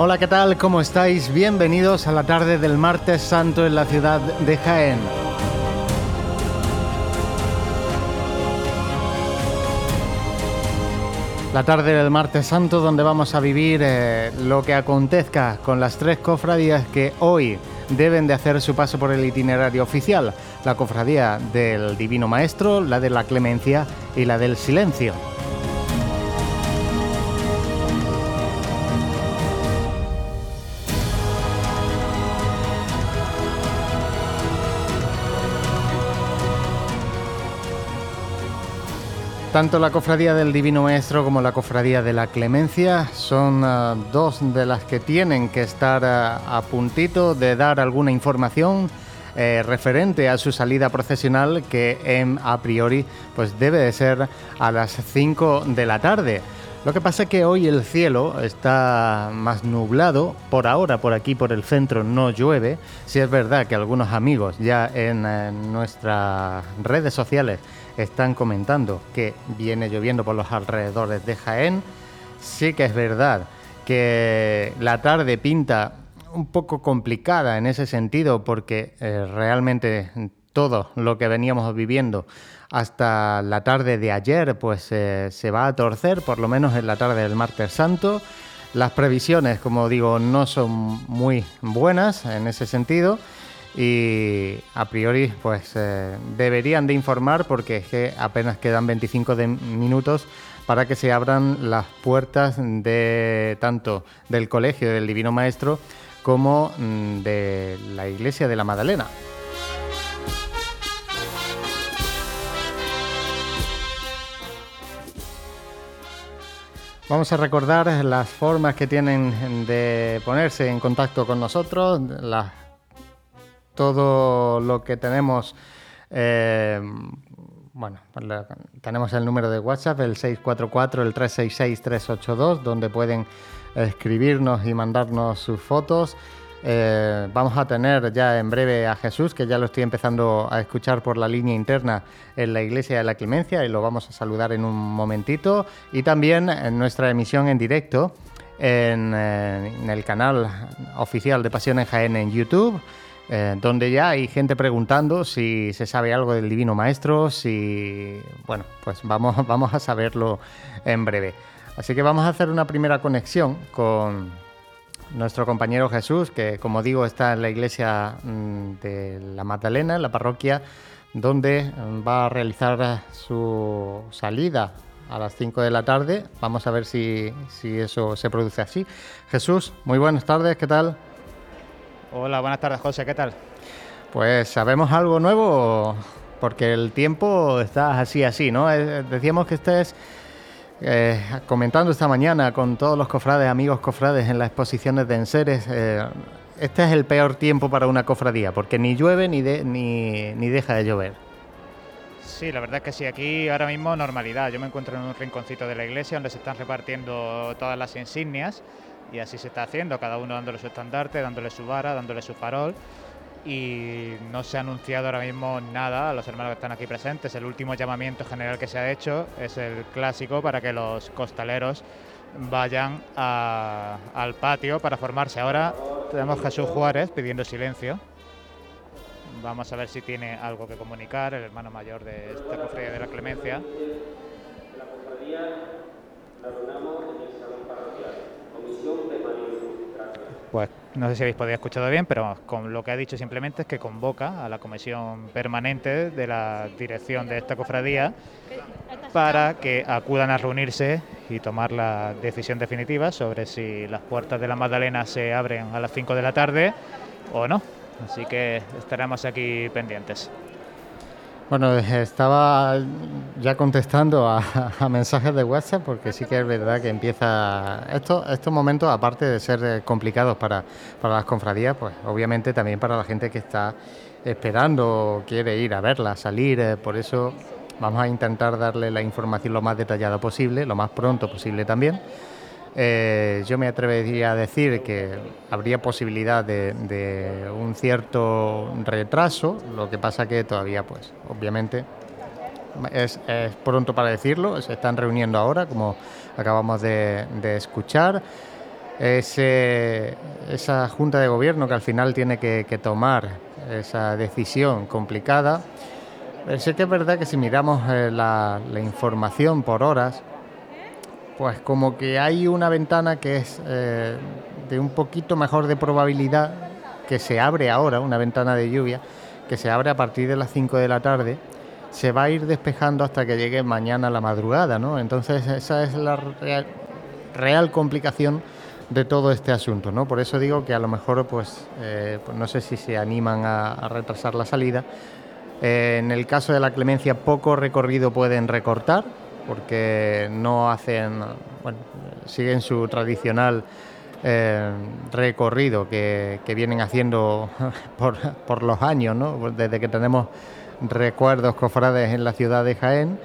Hola, ¿qué tal? ¿Cómo estáis? Bienvenidos a la tarde del martes santo en la ciudad de Jaén. La tarde del martes santo donde vamos a vivir eh, lo que acontezca con las tres cofradías que hoy deben de hacer su paso por el itinerario oficial. La cofradía del Divino Maestro, la de la Clemencia y la del Silencio. Tanto la Cofradía del Divino Maestro como la Cofradía de la Clemencia son uh, dos de las que tienen que estar uh, a puntito de dar alguna información eh, referente a su salida procesional que en, a priori pues debe de ser a las 5 de la tarde. Lo que pasa es que hoy el cielo está más nublado, por ahora por aquí por el centro no llueve, si es verdad que algunos amigos ya en, en nuestras redes sociales están comentando que viene lloviendo por los alrededores de Jaén. Sí que es verdad que la tarde pinta un poco complicada en ese sentido porque eh, realmente todo lo que veníamos viviendo hasta la tarde de ayer pues eh, se va a torcer, por lo menos en la tarde del martes santo. Las previsiones, como digo, no son muy buenas en ese sentido y a priori pues eh, deberían de informar porque es que apenas quedan 25 minutos para que se abran las puertas de tanto del Colegio del Divino Maestro como mm, de la Iglesia de la Magdalena. Vamos a recordar las formas que tienen de ponerse en contacto con nosotros, las todo lo que tenemos, eh, bueno, tenemos el número de WhatsApp, el 644, el 366-382, donde pueden escribirnos y mandarnos sus fotos. Eh, vamos a tener ya en breve a Jesús, que ya lo estoy empezando a escuchar por la línea interna en la Iglesia de la Clemencia y lo vamos a saludar en un momentito. Y también en nuestra emisión en directo en, eh, el canal oficial de Pasión en Jaén en YouTube. Eh, donde ya hay gente preguntando si se sabe algo del Divino Maestro, si... Bueno, pues vamos, vamos a saberlo en breve. Así que vamos a hacer una primera conexión con nuestro compañero Jesús, que como digo está en la iglesia mm, de la Magdalena, en la parroquia, donde mm, va a realizar su salida a las 5 de la tarde. Vamos a ver si, si eso se produce así. Jesús, muy buenas tardes, ¿qué tal? Hola, buenas tardes, José, ¿qué tal? Pues sabemos algo nuevo, porque el tiempo está así, así, ¿no? Eh, decíamos que estés eh, comentando esta mañana con todos los cofrades, amigos cofrades en las exposiciones de enseres. Eh, este es el peor tiempo para una cofradía, porque ni llueve ni, ni, ni deja de llover. Sí, la verdad es que sí, aquí ahora mismo normalidad. Yo me encuentro en un rinconcito de la iglesia donde se están repartiendo todas las insignias y así se está haciendo, cada uno dándole su estandarte, dándole su vara, dándole su farol y no se ha anunciado ahora mismo nada a los hermanos que están aquí presentes. El último llamamiento general que se ha hecho es el clásico para que los costaleros vayan al patio para formarse. Ahora tenemos Jesús Juárez pidiendo silencio. Vamos a ver si tiene algo que comunicar, el hermano mayor de esta cofradía de la Clemencia. La cofradía la pues no sé si habéis podido escuchado bien, pero con lo que ha dicho simplemente es que convoca a la comisión permanente de la dirección de esta cofradía para que acudan a reunirse y tomar la decisión definitiva sobre si las puertas de la Magdalena se abren a las 5 de la tarde o no. Así que estaremos aquí pendientes. Bueno, estaba ya contestando a, mensajes de WhatsApp porque sí que es verdad que empieza esto, estos momentos, aparte de ser eh, complicados para, para las confradías, pues obviamente también para la gente que está esperando, quiere ir a verla, salir, eh, por eso vamos a intentar darle la información lo más detallada posible, lo más pronto posible también eh, yo me atrevería a decir que habría posibilidad de, un cierto retraso, lo que pasa que todavía, pues, obviamente, es, pronto para decirlo, se están reuniendo ahora, como acabamos de, escuchar. esa Junta de Gobierno que al final tiene que, tomar esa decisión complicada. Pero sí que es verdad que si miramos eh, la, información por horas, pues como que hay una ventana que es eh, de un poquito mejor de probabilidad que se abre ahora, una ventana de lluvia, que se abre a partir de las 5 de la tarde, se va a ir despejando hasta que llegue mañana la madrugada, ¿no? Entonces esa es la real complicación de todo este asunto, ¿no? Por eso digo que a lo mejor, pues, eh, pues no sé si se animan a, retrasar la salida. Eh, en el caso de la clemencia, poco recorrido pueden recortar, porque no hacen, bueno, siguen su tradicional eh, recorrido que, vienen haciendo por, los años, ¿no? Desde que tenemos recuerdos cofrades en la ciudad de Jaén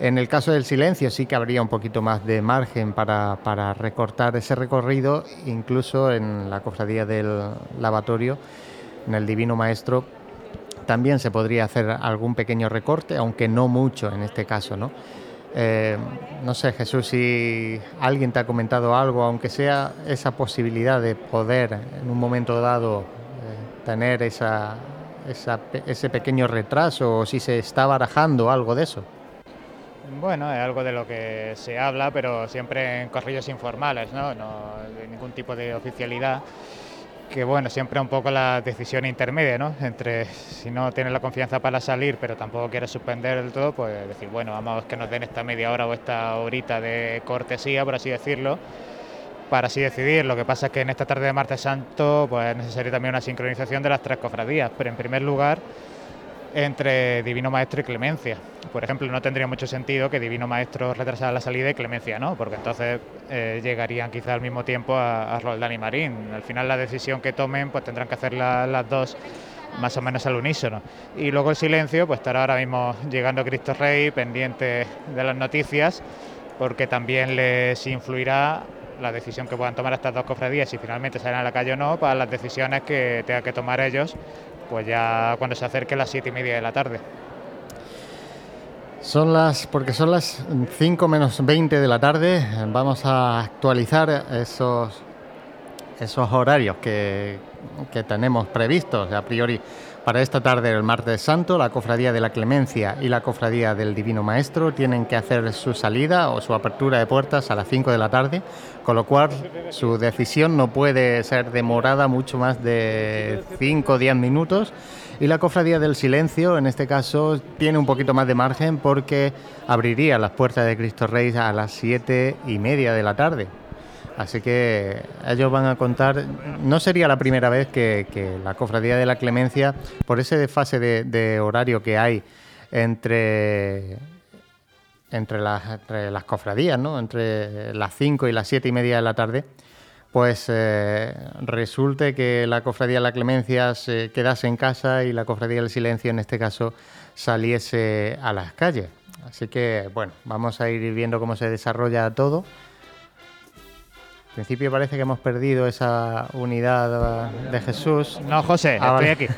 en el caso del silencio sí que habría un poquito más de margen para, recortar ese recorrido, incluso en la cofradía del lavatorio, en el Divino Maestro, también se podría hacer algún pequeño recorte, aunque no mucho en este caso, ¿no? Eh, no sé, Jesús, si alguien te ha comentado algo, aunque sea esa posibilidad de poder en un momento dado eh, tener esa, ese pequeño retraso, o si se está barajando algo de eso. Bueno, es algo de lo que se habla, pero siempre en corrillos informales, ¿no? No de ningún tipo de oficialidad. Que bueno, siempre un poco la decisión intermedia, ¿no? Entre si no tienes la confianza para salir, pero tampoco quieres suspender del todo, pues decir, bueno, vamos a que nos den esta media hora o esta horita de cortesía, por así decirlo, para así decidir. Lo que pasa es que en esta tarde de martes santo, pues es necesaria también una sincronización de las tres cofradías, pero en primer lugar entre Divino Maestro y Clemencia. Por ejemplo, no tendría mucho sentido que Divino Maestro retrasara la salida y Clemencia no, porque entonces eh, llegarían quizá al mismo tiempo a, Roldán y Marín. Al final la decisión que tomen pues tendrán que hacer las dos más o menos al unísono. Y luego el silencio, pues estará ahora mismo llegando Cristo Rey, pendiente de las noticias, porque también les influirá la decisión que puedan tomar estas dos cofradías, si finalmente salen a la calle o no, para las decisiones que tengan que tomar ellos pues ya cuando se acerque las siete y media de la tarde. Son las, porque son las 5 menos 20 de la tarde, vamos a actualizar esos, esos horarios que, que tenemos previstos a priori para esta tarde, el martes santo, la Cofradía de la Clemencia y la Cofradía del Divino Maestro tienen que hacer su salida o su apertura de puertas a las 5 de la tarde, con lo cual su decisión no puede ser demorada mucho más de 5 o 10 minutos. Y la Cofradía del Silencio, en este caso, tiene un poquito más de margen porque abriría las puertas de Cristo Rey a las 7 y media de la tarde. Así que ellos van a contar, no sería la primera vez que, la Cofradía de la Clemencia, por ese desfase de, horario que hay entre, entre, las, cofradías, ¿no? entre las 5 y las 7 y media de la tarde, pues eh, resulte que la Cofradía de la Clemencia se quedase en casa y la Cofradía del Silencio, en este caso, saliese a las calles. Así que, bueno, vamos a ir viendo cómo se desarrolla todo. En principio parece que hemos perdido esa unidad de Jesús. No, José, ah, estoy aquí.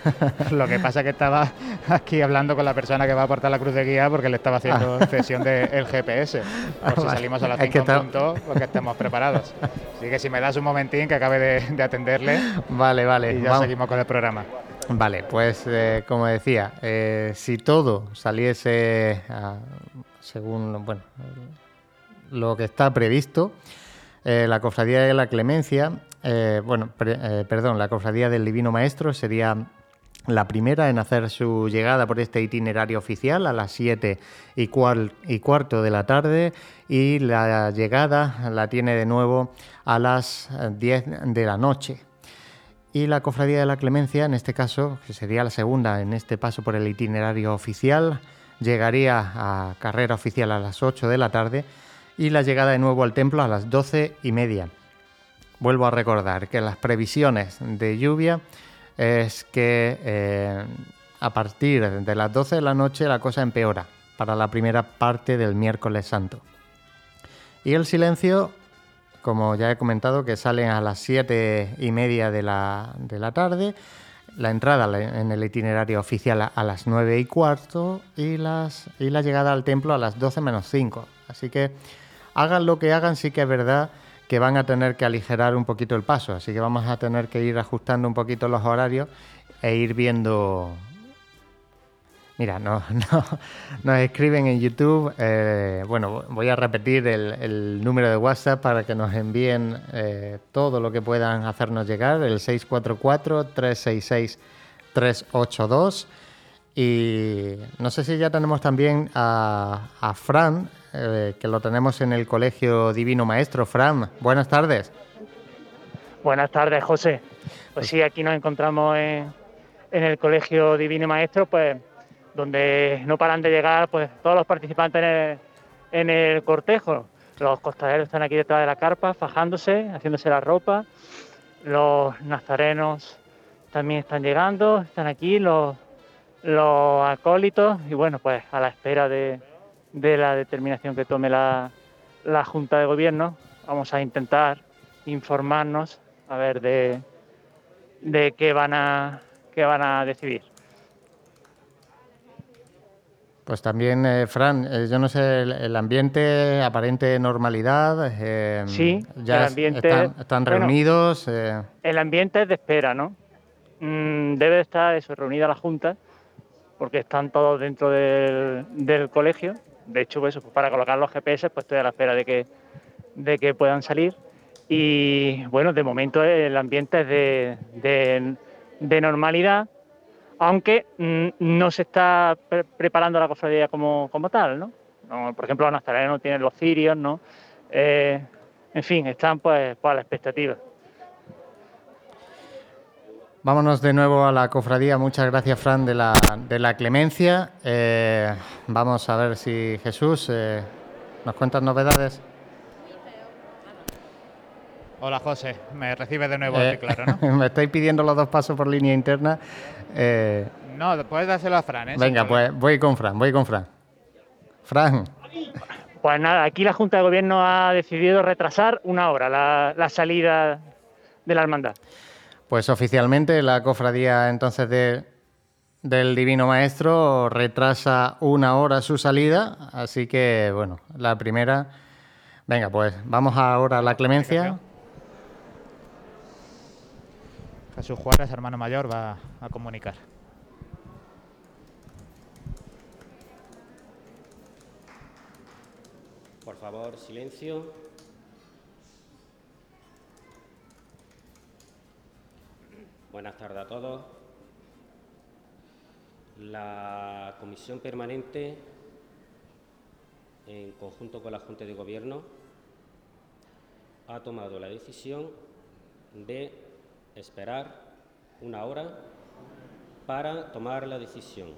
Lo que pasa es que estaba aquí hablando con la persona que va a aportar la cruz de guía porque le estaba haciendo ah. cesión del GPS. Por si salimos a las 5 en punto, porque estemos preparados. Así que si me das un momentín que acabe de, atenderle. Vale, vale. Y ya seguimos con el programa. Vale, pues eh, como decía, eh, si todo saliese según bueno, lo que está previsto, eh, la cofradía de la Clemencia, eh, bueno, eh, perdón, la cofradía del Divino Maestro sería la primera en hacer su llegada por este itinerario oficial a las 7 y, y cuarto de la tarde y la llegada la tiene de nuevo a las 10 de la noche. Y la Cofradía de la Clemencia, en este caso, que sería la segunda en este paso por el itinerario oficial, llegaría a carrera oficial a las 8 de la tarde y la llegada de nuevo al templo a las doce y media. Vuelvo a recordar que las previsiones de lluvia es que eh, a partir de las 12 de la noche la cosa empeora para la primera parte del miércoles santo. Y el silencio, como ya he comentado, que salen a las siete y media de la, de la tarde, la entrada en el itinerario oficial a las 9 y cuarto y, las, y la llegada al templo a las 12 menos 5. Así que hagan lo que hagan, sí que es verdad que van a tener que aligerar un poquito el paso, así que vamos a tener que ir ajustando un poquito los horarios e ir viendo Mira, no, no, nos escriben en YouTube. Eh, bueno, voy a repetir el, número de WhatsApp para que nos envíen eh, todo lo que puedan hacernos llegar, el 644-366-382. Y no sé si ya tenemos también a, Fran, eh, que lo tenemos en el Colegio Divino Maestro. Fran, buenas tardes. Buenas tardes, José. Pues sí, aquí nos encontramos en, el Colegio Divino Maestro, pues donde no paran de llegar pues todos los participantes en el, cortejo. Los costaleros están aquí detrás de la carpa, fajándose, haciéndose la ropa. Los nazarenos también están llegando, están aquí los, los acólitos y bueno, pues a la espera de, la determinación que tome la, la, Junta de Gobierno, vamos a intentar informarnos a ver de, de qué van a qué van a decidir. Pues también, eh, Fran, eh, yo no sé, el, ambiente, aparente normalidad. Eh, sí, ya el ambiente, están, reunidos. El ambiente es de espera, ¿no? Mm, debe estar eso, reunida la Junta, porque están todos dentro del, colegio. De hecho, pues, para colocar los GPS, pues estoy a la espera de que, de que puedan salir. Y bueno, de momento el ambiente es de, de, normalidad aunque mm, no se está preparando la cofradía como, tal, ¿no? Por ejemplo, los nazarenos tienen los cirios, ¿no? Eh, en fin, están pues, pues, a la expectativa. Vámonos de nuevo a la cofradía. Muchas gracias, Fran, de la, de la clemencia. Eh, vamos a ver si Jesús eh, nos cuenta novedades. Hola José, me recibe de nuevo eh, claro, ¿no? me estáis pidiendo los dos pasos por línea interna. Eh, no, puedes dárselo a Fran, ¿eh? Venga, pues voy con Fran, voy con Fran. Fran. Pues nada, aquí la Junta de Gobierno ha decidido retrasar una hora la, salida de la hermandad. Pues oficialmente la cofradía entonces de, del Divino Maestro retrasa una hora su salida, así que bueno, la primera... Venga, pues vamos ahora a la clemencia. Jesús Juárez, hermano mayor, va a comunicar. Por favor, silencio. Buenas tardes a todos. La Comisión Permanente, en conjunto con la Junta de Gobierno, ha tomado la decisión de esperar una hora para tomar la decisión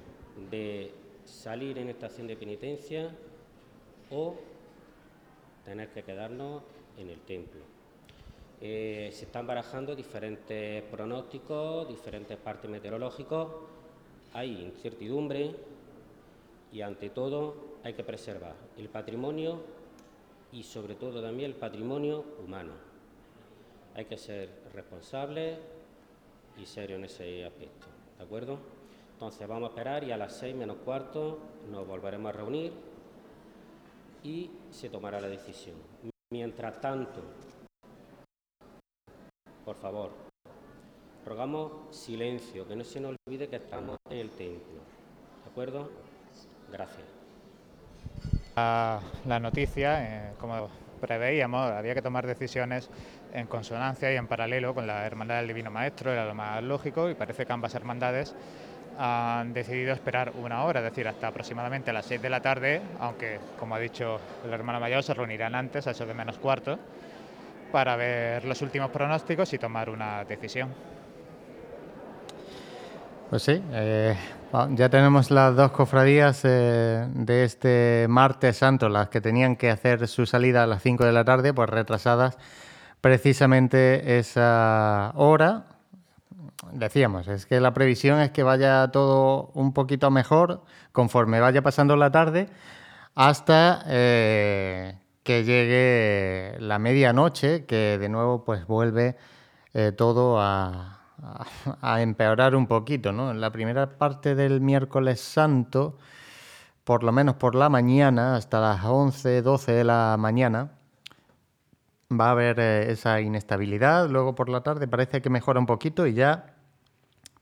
de salir en estación de penitencia o tener que quedarnos en el templo. Eh, se están barajando diferentes pronósticos, diferentes partes meteorológicos, hay incertidumbre y ante todo hay que preservar el patrimonio y sobre todo también el patrimonio humano. Hay que ser responsable y serio en ese aspecto, ¿de acuerdo? Entonces vamos a esperar y a las seis menos cuarto nos volveremos a reunir y se tomará la decisión. Mientras tanto, por favor, rogamos silencio, que no se nos olvide que estamos en el templo, ¿de acuerdo? Gracias. La, noticia, eh, como preveíamos, había que tomar decisiones en consonancia y en paralelo con la Hermandad del Divino Maestro, era lo más lógico y parece que ambas hermandades han decidido esperar una hora, es decir, hasta aproximadamente a las 6 de la tarde, aunque, como ha dicho el hermano mayor, se reunirán antes, a eso de menos cuarto, para ver los últimos pronósticos y tomar una decisión. Pues sí, eh, ya tenemos las dos cofradías eh, de este martes santo, las que tenían que hacer su salida a las 5 de la tarde, pues retrasadas precisamente esa hora. Decíamos, es que la previsión es que vaya todo un poquito mejor conforme vaya pasando la tarde hasta eh, que llegue la medianoche, que de nuevo pues vuelve todo a, a, empeorar un poquito, ¿no? En la primera parte del miércoles santo, por lo menos por la mañana, hasta las 11, 12 de la mañana, va a haber eh, esa inestabilidad. Luego por la tarde parece que mejora un poquito y ya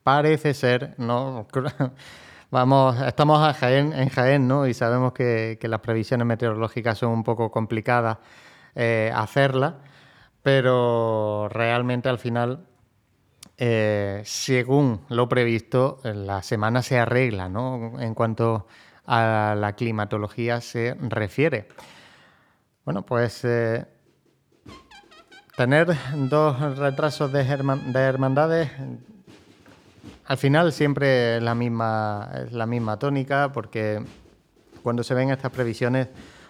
parece ser, ¿no? Vamos, estamos en Jaén, ¿no? Y sabemos que, las previsiones meteorológicas son un poco complicadas eh, hacerlas, pero realmente al final, eh, según lo previsto, la semana se arregla, ¿no? En cuanto a la climatología se refiere. Bueno, pues eh, tener dos retrasos de, de hermandades al final siempre es la misma, la misma tónica, porque cuando se ven estas previsiones,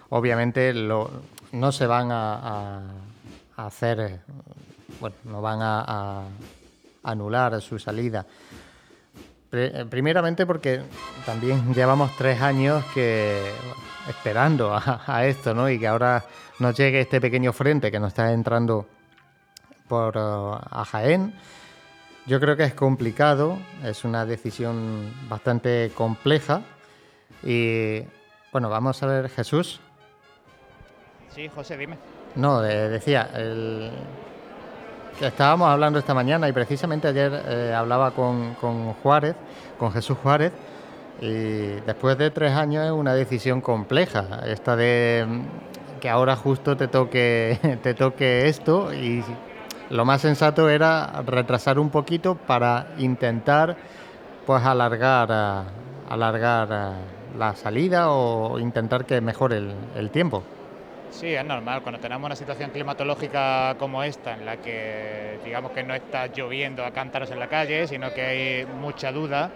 obviamente no se van a, hacer, bueno, no van a, anular su salida. Primeramente porque también llevamos tres años que esperando a, esto, ¿no? Y que ahora nos llegue este pequeño frente que nos está entrando por a Jaén yo creo que es complicado, es una decisión bastante compleja y bueno, vamos a ver Jesús. Sí, José, dime. No, decía, que estábamos hablando esta mañana y precisamente ayer eh, hablaba con, con Juárez, con Jesús Juárez, y después de tres años es una decisión compleja, esta de que ahora justo te toque, te toque esto y lo más sensato era retrasar un poquito para intentar pues alargar, eh, alargar eh, la salida o intentar que mejore el, tiempo. Sí, es normal. Cuando tenemos una situación climatológica como esta, en la que digamos que no está lloviendo a cántaros en la calle, sino que hay mucha duda,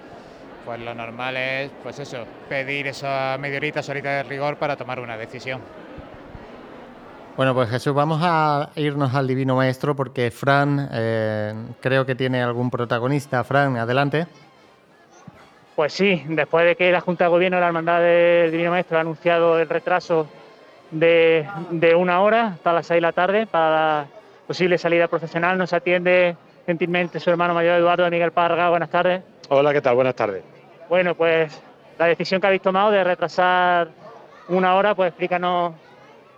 pues lo normal es, pues eso, pedir esa media horita, horita de rigor para tomar una decisión. Bueno, pues Jesús, vamos a irnos al Divino Maestro porque Fran eh, creo que tiene algún protagonista. Fran, adelante. Pues sí, después de que la Junta de Gobierno de la Hermandad del Divino Maestro ha anunciado el retraso de, una hora hasta las seis de la tarde para la posible salida profesional, nos atiende gentilmente su hermano mayor Eduardo Miguel Parga. Buenas tardes. Hola, ¿qué tal? Buenas tardes. Bueno, pues la decisión que habéis tomado de retrasar una hora, pues explícanos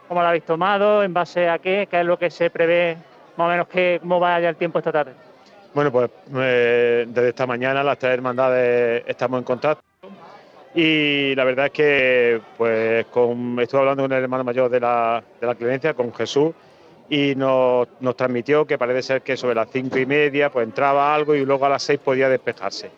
cómo lo habéis tomado, en base a qué, qué es lo que se prevé, más o menos qué, cómo vaya el tiempo esta tarde. Bueno, pues eh, desde esta mañana las tres hermandades estamos en contacto y la verdad es que pues estuve hablando con el hermano mayor de la, de la Clemencia, con Jesús, y nos, nos, transmitió que parece ser que sobre las cinco y media pues entraba algo y luego a las seis podía despejarse.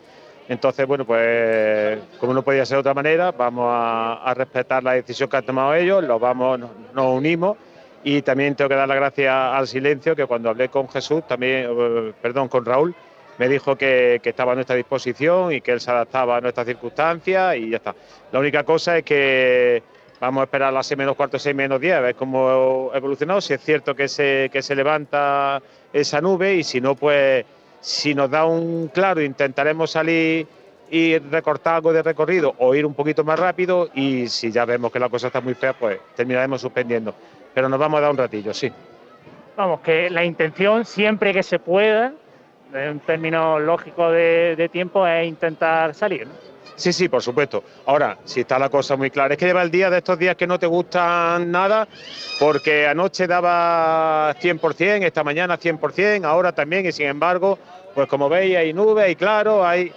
Entonces, bueno, pues como no podía ser de otra manera, vamos a, respetar la decisión que han tomado ellos, los vamos, nos, unimos y también tengo que dar las gracias al silencio, que cuando hablé con Jesús, también, eh, perdón, con Raúl, me dijo que, estaba a nuestra disposición y que él se adaptaba a nuestras circunstancias y ya está. La única cosa es que vamos a esperar a las 6 menos cuarto, 6 menos 10, a ver cómo ha evolucionado, si es cierto que se, que se levanta esa nube y si no, pues si nos da un claro, intentaremos salir y recortar algo de recorrido o ir un poquito más rápido y si ya vemos que la cosa está muy fea, pues terminaremos suspendiendo. Pero nos vamos a dar un ratillo, sí. Vamos, que la intención siempre que se pueda, en términos lógicos de, de tiempo, es intentar salir. Sí, sí, por supuesto. Ahora, si está la cosa muy clara, es que lleva el día de estos días que no te gustan nada, porque anoche daba 100%, esta mañana 100%, ahora también, y sin embargo, pues como veis, hay nubes, y claro, hay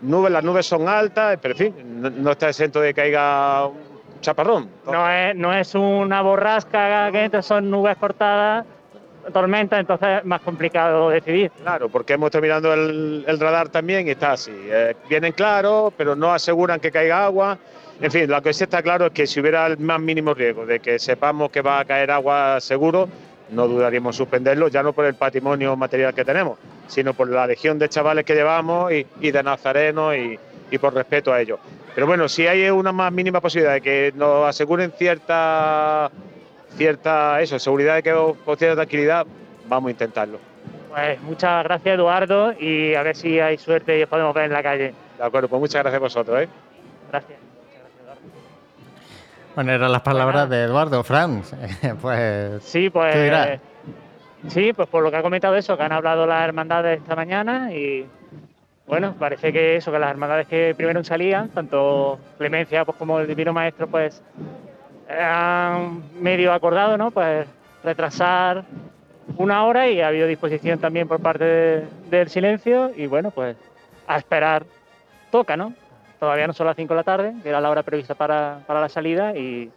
nubes, las nubes son altas, pero en fin, no, está exento de que caiga un chaparrón. No es, no es una borrasca, que son nubes cortadas tormenta, entonces es más complicado decidir. Claro, porque hemos estado el, radar también y está así. Eh, vienen claros, pero no aseguran que caiga agua. En fin, lo que sí está claro es que si hubiera el más mínimo riesgo de que sepamos que va a caer agua seguro, no dudaríamos suspenderlo, ya no por el patrimonio material que tenemos, sino por la legión de chavales que llevamos y, de nazarenos y por respeto a ellos. Pero bueno, si hay una más mínima posibilidad de que nos aseguren cierta cierta eso, seguridad de que os, cierta tranquilidad, vamos a intentarlo. Pues muchas gracias Eduardo y a ver si hay suerte y os podemos ver en la calle. De acuerdo, pues muchas gracias a vosotros. ¿eh? Gracias. Muchas gracias Eduardo. Bueno, eran las palabras de Eduardo, Franz. pues, sí, pues. Sí, pues por lo que ha comentado eso, que han hablado las hermandades esta mañana y bueno, parece que eso, que las hermandades que primero salían, tanto Clemencia pues, como el Divino Maestro, pues han medio acordado, ¿no? Pues retrasar una hora y ha habido disposición también por parte del silencio y bueno, pues a esperar toca, ¿no? Todavía no son las 5 de la tarde, que era la hora prevista para, la salida y,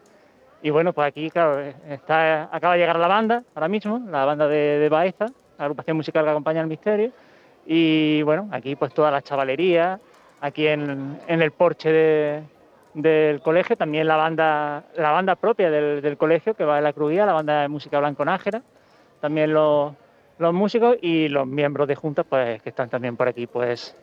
bueno, pues aquí, claro, está, acaba de llegar la banda ahora mismo, la banda de, de Baeza, la agrupación musical que acompaña al misterio y bueno, aquí pues toda la chavalería, aquí en, el porche del colegio, también la banda, la banda propia del, colegio que va en la crujía, la banda de música blanco nájera, también los, músicos y los miembros de juntas pues que están también por aquí pues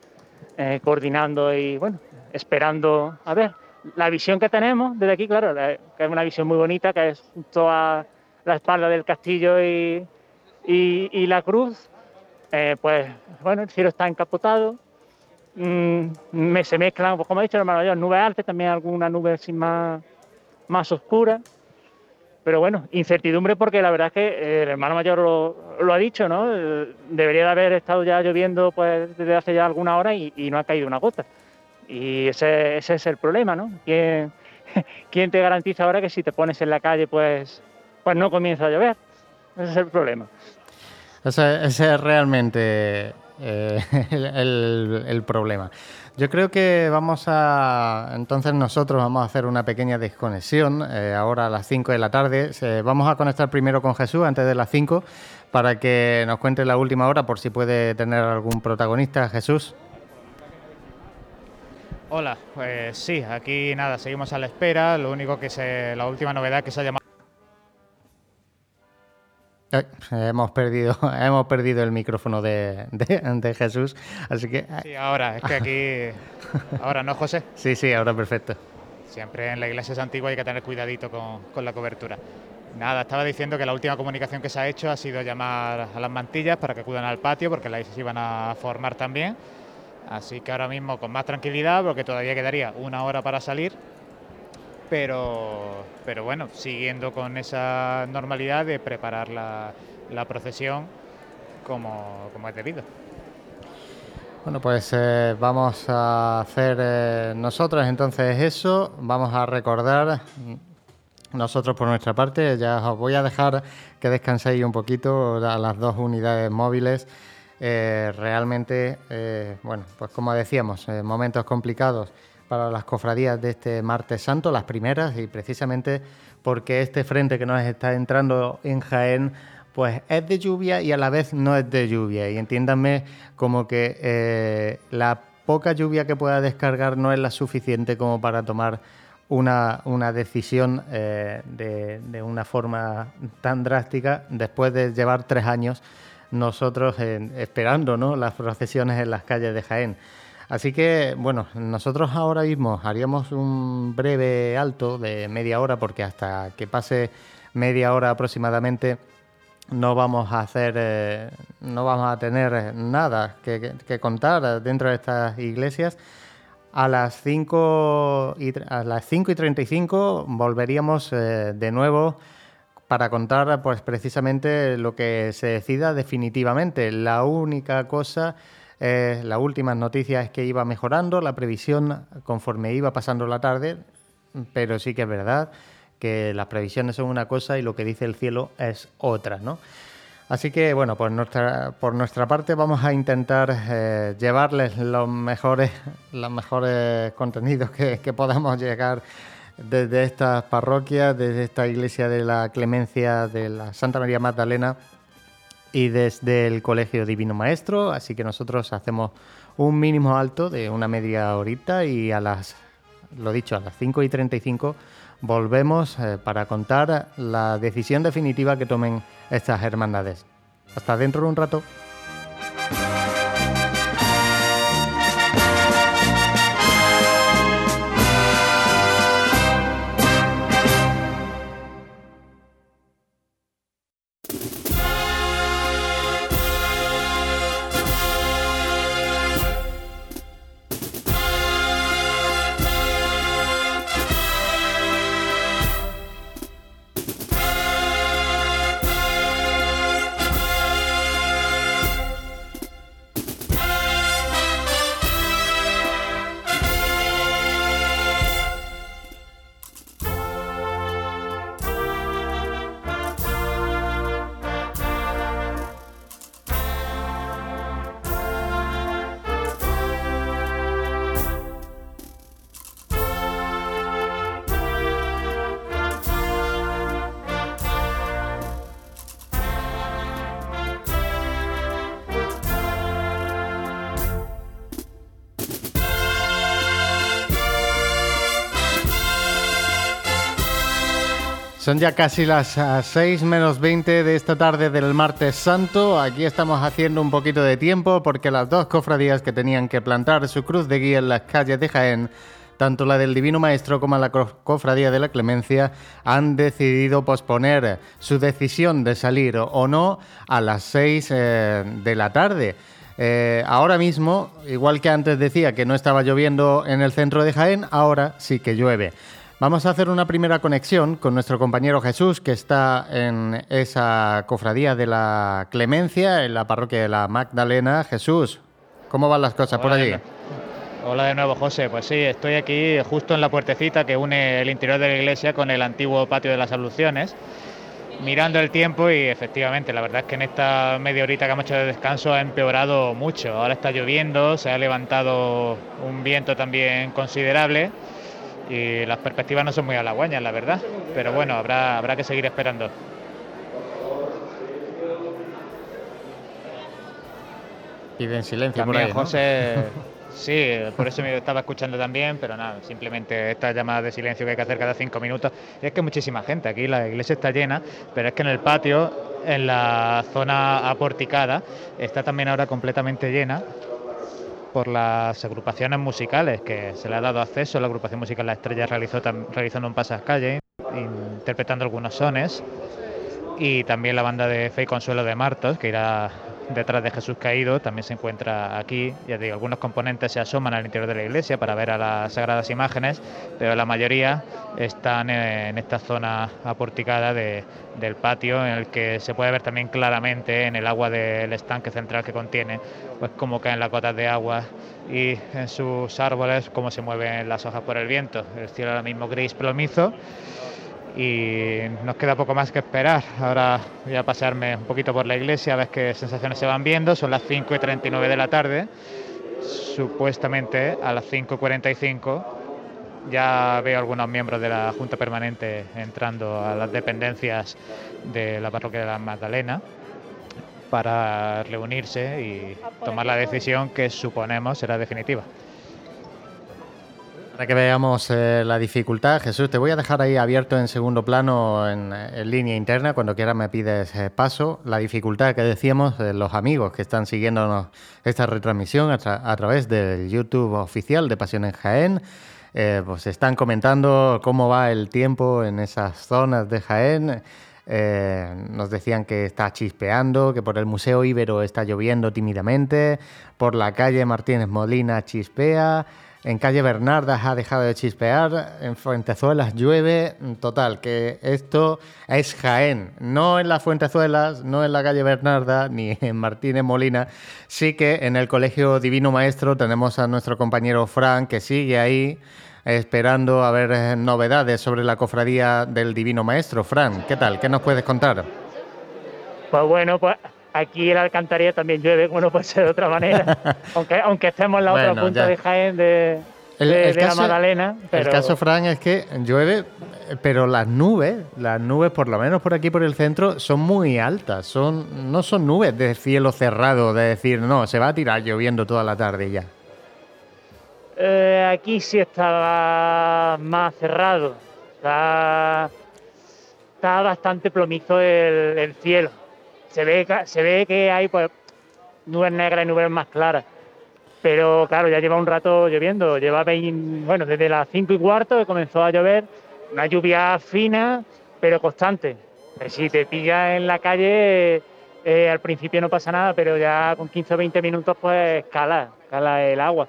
eh, coordinando y bueno, esperando a ver. La visión que tenemos desde aquí, claro, que es una visión muy bonita, que es toda la espalda del castillo y, y la cruz, eh, pues bueno, el cielo está encapotado, mm, me, se mezclan, pues, como ha dicho el hermano mayor, nubes altas, también alguna nube así más, más oscura. Pero bueno, incertidumbre porque la verdad es que el hermano mayor lo, ha dicho, ¿no? Debería de haber estado ya lloviendo pues desde hace ya alguna hora y, no ha caído una gota. Y ese, ese es el problema, ¿no? ¿Quién, ¿Quién, te garantiza ahora que si te pones en la calle pues, pues no comienza a llover? Ese es el problema. Ese, es realmente eh, el, problema. Yo creo que vamos a, entonces nosotros vamos a hacer una pequeña desconexión eh, ahora a las 5 de la tarde. vamos a conectar primero con Jesús antes de las 5 para que nos cuente la última hora por si puede tener algún protagonista. Jesús. Hola, pues sí, aquí nada, seguimos a la espera. Lo único que se, la última novedad que se ha llamado hemos perdido, hemos perdido el micrófono de, Jesús, así que... Sí, ahora, es que aquí... Ahora, ¿no, José? Sí, sí, ahora perfecto. Siempre en la iglesia es antigua hay que tener cuidadito con, la cobertura. Nada, estaba diciendo que la última comunicación que se ha hecho ha sido llamar a las mantillas para que acudan al patio, porque las iban a formar también. Así que ahora mismo con más tranquilidad, porque todavía quedaría una hora para salir, pero, pero bueno, siguiendo con esa normalidad de preparar la, procesión como, como es debido. Bueno, pues eh, vamos a hacer eh, nosotros entonces eso, vamos a recordar nosotros por nuestra parte, ya os voy a dejar que descanséis un poquito a las dos unidades móviles. Eh, realmente, bueno, pues como decíamos, momentos complicados para las cofradías de este martes santo, las primeras, y precisamente porque este frente que nos está entrando en Jaén, pues es de lluvia y a la vez no es de lluvia. Y entiéndanme como que eh, la poca lluvia que pueda descargar no es la suficiente como para tomar una, decisión eh, de, una forma tan drástica después de llevar tres años nosotros esperando ¿no? las procesiones en las calles de Jaén. Así que, bueno, nosotros ahora mismo haríamos un breve alto de media hora porque hasta que pase media hora aproximadamente no vamos a hacer, eh, no vamos a tener nada que, contar dentro de estas iglesias. A las 5 y, a las 5 y 35 volveríamos eh, de nuevo para contar pues precisamente lo que se decida definitivamente. La única cosa eh, la última noticia es que iba mejorando la previsión conforme iba pasando la tarde, pero sí que es verdad que las previsiones son una cosa y lo que dice el cielo es otra, ¿no? Así que, bueno, por nuestra, por nuestra parte vamos a intentar eh, llevarles los mejores, los mejores contenidos que, que podamos llegar desde estas parroquias, desde esta iglesia de la Clemencia de la Santa María Magdalena y desde el Colegio Divino Maestro, así que nosotros hacemos un mínimo alto de una media horita y a las, lo dicho, a las 5 y 35 volvemos eh, para contar la decisión definitiva que tomen estas hermandades. Hasta dentro de un rato. Son ya casi las 6 menos 20 de esta tarde del martes santo. Aquí estamos haciendo un poquito de tiempo porque las dos cofradías que tenían que plantar su cruz de guía en las calles de Jaén, tanto la del Divino Maestro como la cofradía de la Clemencia, han decidido posponer su decisión de salir o no a las 6 eh, de la tarde. Eh, ahora mismo, igual que antes decía que no estaba lloviendo en el centro de Jaén, ahora sí que llueve. Vamos a hacer una primera conexión con nuestro compañero Jesús, que está en esa cofradía de la Clemencia, en la parroquia de la Magdalena. Jesús, ¿cómo van las cosas por allí? Hola de nuevo, José. Pues sí, estoy aquí justo en la puertecita que une el interior de la iglesia con el antiguo patio de las Abluciones, mirando el tiempo y efectivamente, la verdad es que en esta media horita que hemos hecho de descanso ha empeorado mucho. Ahora está lloviendo, se ha levantado un viento también considerable y las perspectivas no son muy halagüeñas, la verdad. Pero bueno, habrá, habrá que seguir esperando. Piden silencio por ahí, José, sí, por eso me estaba escuchando también, pero nada, simplemente estas llamadas de silencio que hay que hacer cada cinco minutos. Y es que muchísima gente, aquí la iglesia está llena, pero es que en el patio, en la zona aporticada, está también ahora completamente llena por las agrupaciones musicales que se le ha dado acceso. La agrupación musical La Estrella realizó realizando un calle interpretando algunos sones. Y también la banda de Fe y Consuelo de Martos, que irá detrás de Jesús Caído, también se encuentra aquí. Ya digo, algunos componentes se asoman al interior de la iglesia para ver a las sagradas imágenes, pero la mayoría están en esta zona aporticada del patio, en el que se puede ver también claramente en el agua del estanque central que contiene, pues cómo caen las gotas de agua y en sus árboles cómo se mueven las hojas por el viento. El cielo ahora mismo gris plomizo y nos queda poco más que esperar. Ahora voy a pasarme un poquito por la iglesia a ver qué sensaciones se van viendo. Son las 5 y 39 de la tarde. Supuestamente a las 5 y 45 ya veo algunos miembros de la Junta Permanente entrando a las dependencias de la parroquia de la Magdalena para reunirse y tomar la decisión que suponemos será definitiva. Para que veamos eh, la dificultad, Jesús, te voy a dejar ahí abierto en segundo plano en, línea interna, cuando quieras me pides eh, paso. La dificultad que decíamos, de los amigos que están siguiéndonos esta retransmisión a, través del YouTube oficial de Pasión en Jaén, eh, pues están comentando cómo va el tiempo en esas zonas de Jaén. nos decían que está chispeando, que por el Museo Ibero está lloviendo tímidamente, por la calle Martínez Molina chispea. En calle Bernardas ha dejado de chispear, en Fuentezuelas llueve, total, que esto es Jaén, no en las Fuentezuelas, no en la calle Bernarda, ni en Martínez Molina, sí que en el Colegio Divino Maestro tenemos a nuestro compañero Fran, que sigue ahí esperando a ver eh, novedades sobre la cofradía del Divino Maestro. Fran, ¿qué tal? ¿Qué nos puedes contar? Pues bueno, pues Aquí en la alcantarilla también llueve, bueno, puede ser de otra manera. aunque, aunque estemos en la otra punta de Jaén de, la Magdalena. El caso, Fran, es que llueve, pero las nubes, las nubes, por lo menos por aquí por el centro, son muy altas. Son, no son nubes de cielo cerrado, de decir, no, se va a tirar lloviendo toda la tarde ya. Eh, aquí sí está más cerrado. Está, está bastante plomizo el cielo se ve, se ve que hay pues, nubes negras y nubes más claras. Pero claro, ya lleva un rato lloviendo, lleva bueno, desde las 5 y cuarto comenzó a llover, una lluvia fina, pero constante. Eh, si te pillas en la calle, eh, al principio no pasa nada, pero ya con 15 o 20 minutos pues cala, cala el agua.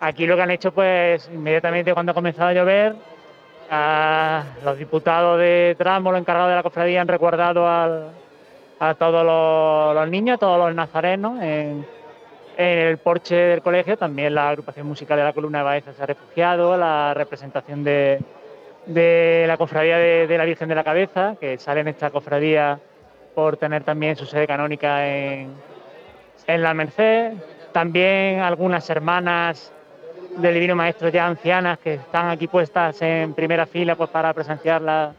Aquí lo que han hecho pues inmediatamente cuando ha comenzado a llover, los diputados de tramo, los encargados de la cofradía han recuerdado al, a todos los, niños, a todos los nazarenos en, el porche del colegio. También la agrupación musical de la columna de Baeza se ha refugiado, la representación de, la cofradía de, la Virgen de la Cabeza, que sale en esta cofradía por tener también su sede canónica en, en la Merced. También algunas hermanas del Divino Maestro ya ancianas que están aquí puestas en primera fila pues para presenciar la,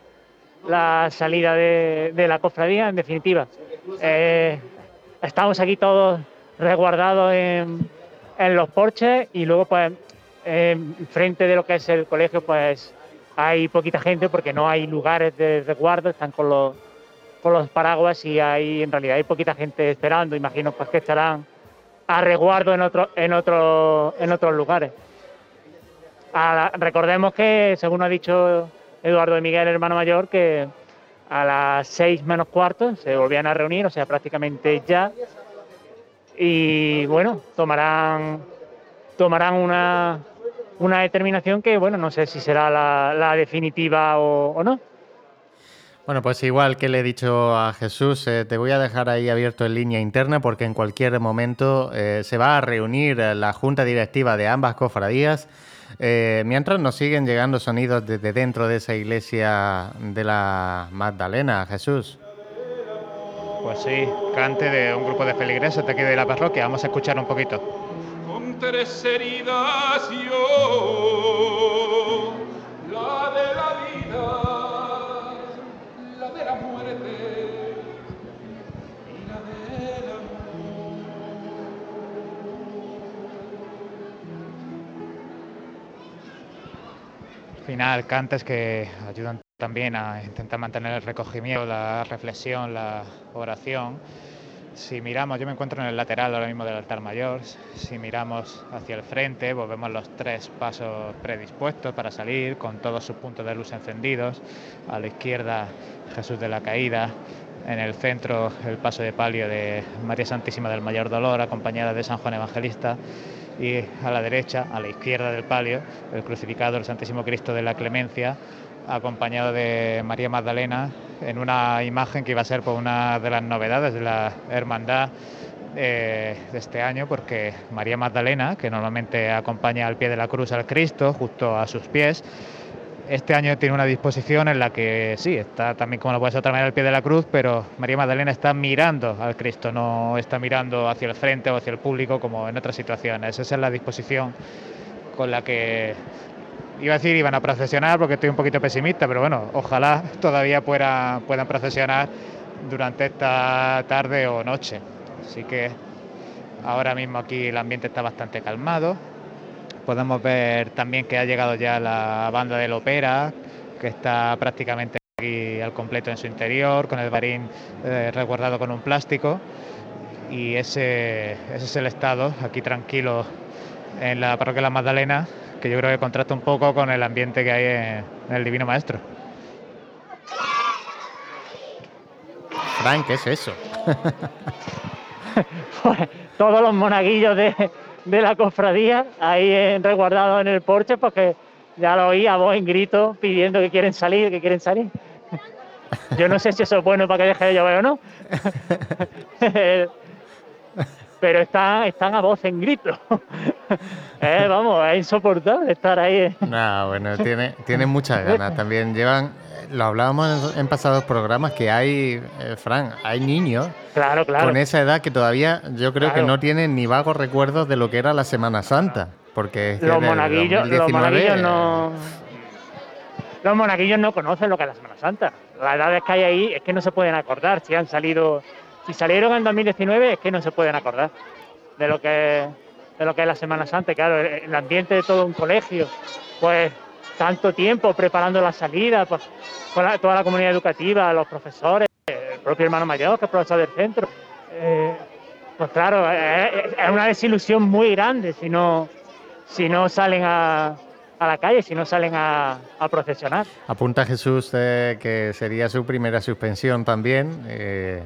la salida de, la cofradía, en definitiva. Eh, estamos aquí todos resguardados en, los porches y luego, pues, frente de lo que es el colegio, pues hay poquita gente porque no hay lugares de resguardo, están con los, con los paraguas y hay en realidad hay poquita gente esperando, imagino pues que estarán a resguardo en, otro, en, otro, en otros lugares. recordemos que, según ha dicho Eduardo de Miguel, hermano mayor, que a las seis menos cuarto se volvían a reunir, o sea, prácticamente ya. Y bueno, tomarán, tomarán una, una determinación que, bueno, no sé si será la, definitiva o, no. Bueno, pues igual que le he dicho a Jesús, eh, te voy a dejar ahí abierto en línea interna porque en cualquier momento eh, se va a reunir la junta directiva de ambas cofradías. Eh, mientras nos siguen llegando sonidos desde dentro de esa iglesia de la Magdalena, Jesús. Pues sí, cante de un grupo de feligreses de aquí de la parroquia. Vamos a escuchar un poquito. Con tres heridas yo, final, cantes que ayudan también a intentar mantener el recogimiento, la reflexión, la oración. Si miramos, yo me encuentro en el lateral ahora mismo del altar mayor, si miramos hacia el frente, volvemos los tres pasos predispuestos para salir, con todos sus puntos de luz encendidos. A la izquierda Jesús de la Caída, en el centro el paso de palio de María Santísima del Mayor Dolor, acompañada de San Juan Evangelista y a la derecha, a la izquierda del palio, el crucificado del Santísimo Cristo de la Clemencia, acompañado de María Magdalena en una imagen que iba a ser por una de las novedades de la hermandad eh, de este año, porque María Magdalena, que normalmente acompaña al pie de la cruz al Cristo, justo a sus pies, este año tiene una disposición en la que sí, está también como lo puede ser otra manera al pie de la cruz, pero María Magdalena está mirando al Cristo, no está mirando hacia el frente o hacia el público como en otras situaciones. Esa es la disposición con la que iba a decir iban a procesionar porque estoy un poquito pesimista, pero bueno, ojalá todavía puedan procesionar durante esta tarde o noche. Así que ahora mismo aquí el ambiente está bastante calmado. Podemos ver también que ha llegado ya la banda del ópera, que está prácticamente aquí al completo en su interior, con el barín eh, resguardado con un plástico. Y ese, ese es el estado, aquí tranquilo en la parroquia de la Magdalena, que yo creo que contrasta un poco con el ambiente que hay en, el Divino Maestro. Frank, ¿qué es eso? Pues, todos los monaguillos de, la cofradía ahí resguardados en el porche, porque ya lo oí a voz en grito pidiendo que quieren salir, que quieren salir. Yo no sé si eso es bueno para que deje de llover o no. pero están, están a voz en grito. eh, vamos, es insoportable estar ahí. No, bueno, tiene, tiene muchas ganas. También llevan, lo hablábamos en, pasados programas, que hay, eh, Fran, hay niños claro, claro. con esa edad que todavía yo creo que no tienen ni vagos recuerdos de lo que era la Semana Santa. Porque los, monaguillos, los monaguillos no... Los monaguillos no conocen lo que es la Semana Santa. Las edades que hay ahí es que no se pueden acordar si han salido si salieron en 2019 es que no se pueden acordar de lo que, de lo que es la Semana Santa. Claro, el ambiente de todo un colegio, pues tanto tiempo preparando la salida, pues con toda la comunidad educativa, los profesores, el propio hermano mayor, que es profesor del centro. Eh, pues claro, es, una desilusión muy grande si no, si no salen a, la calle, si no salen a, a procesionar. Apunta Jesús eh, que sería su primera suspensión también. Eh,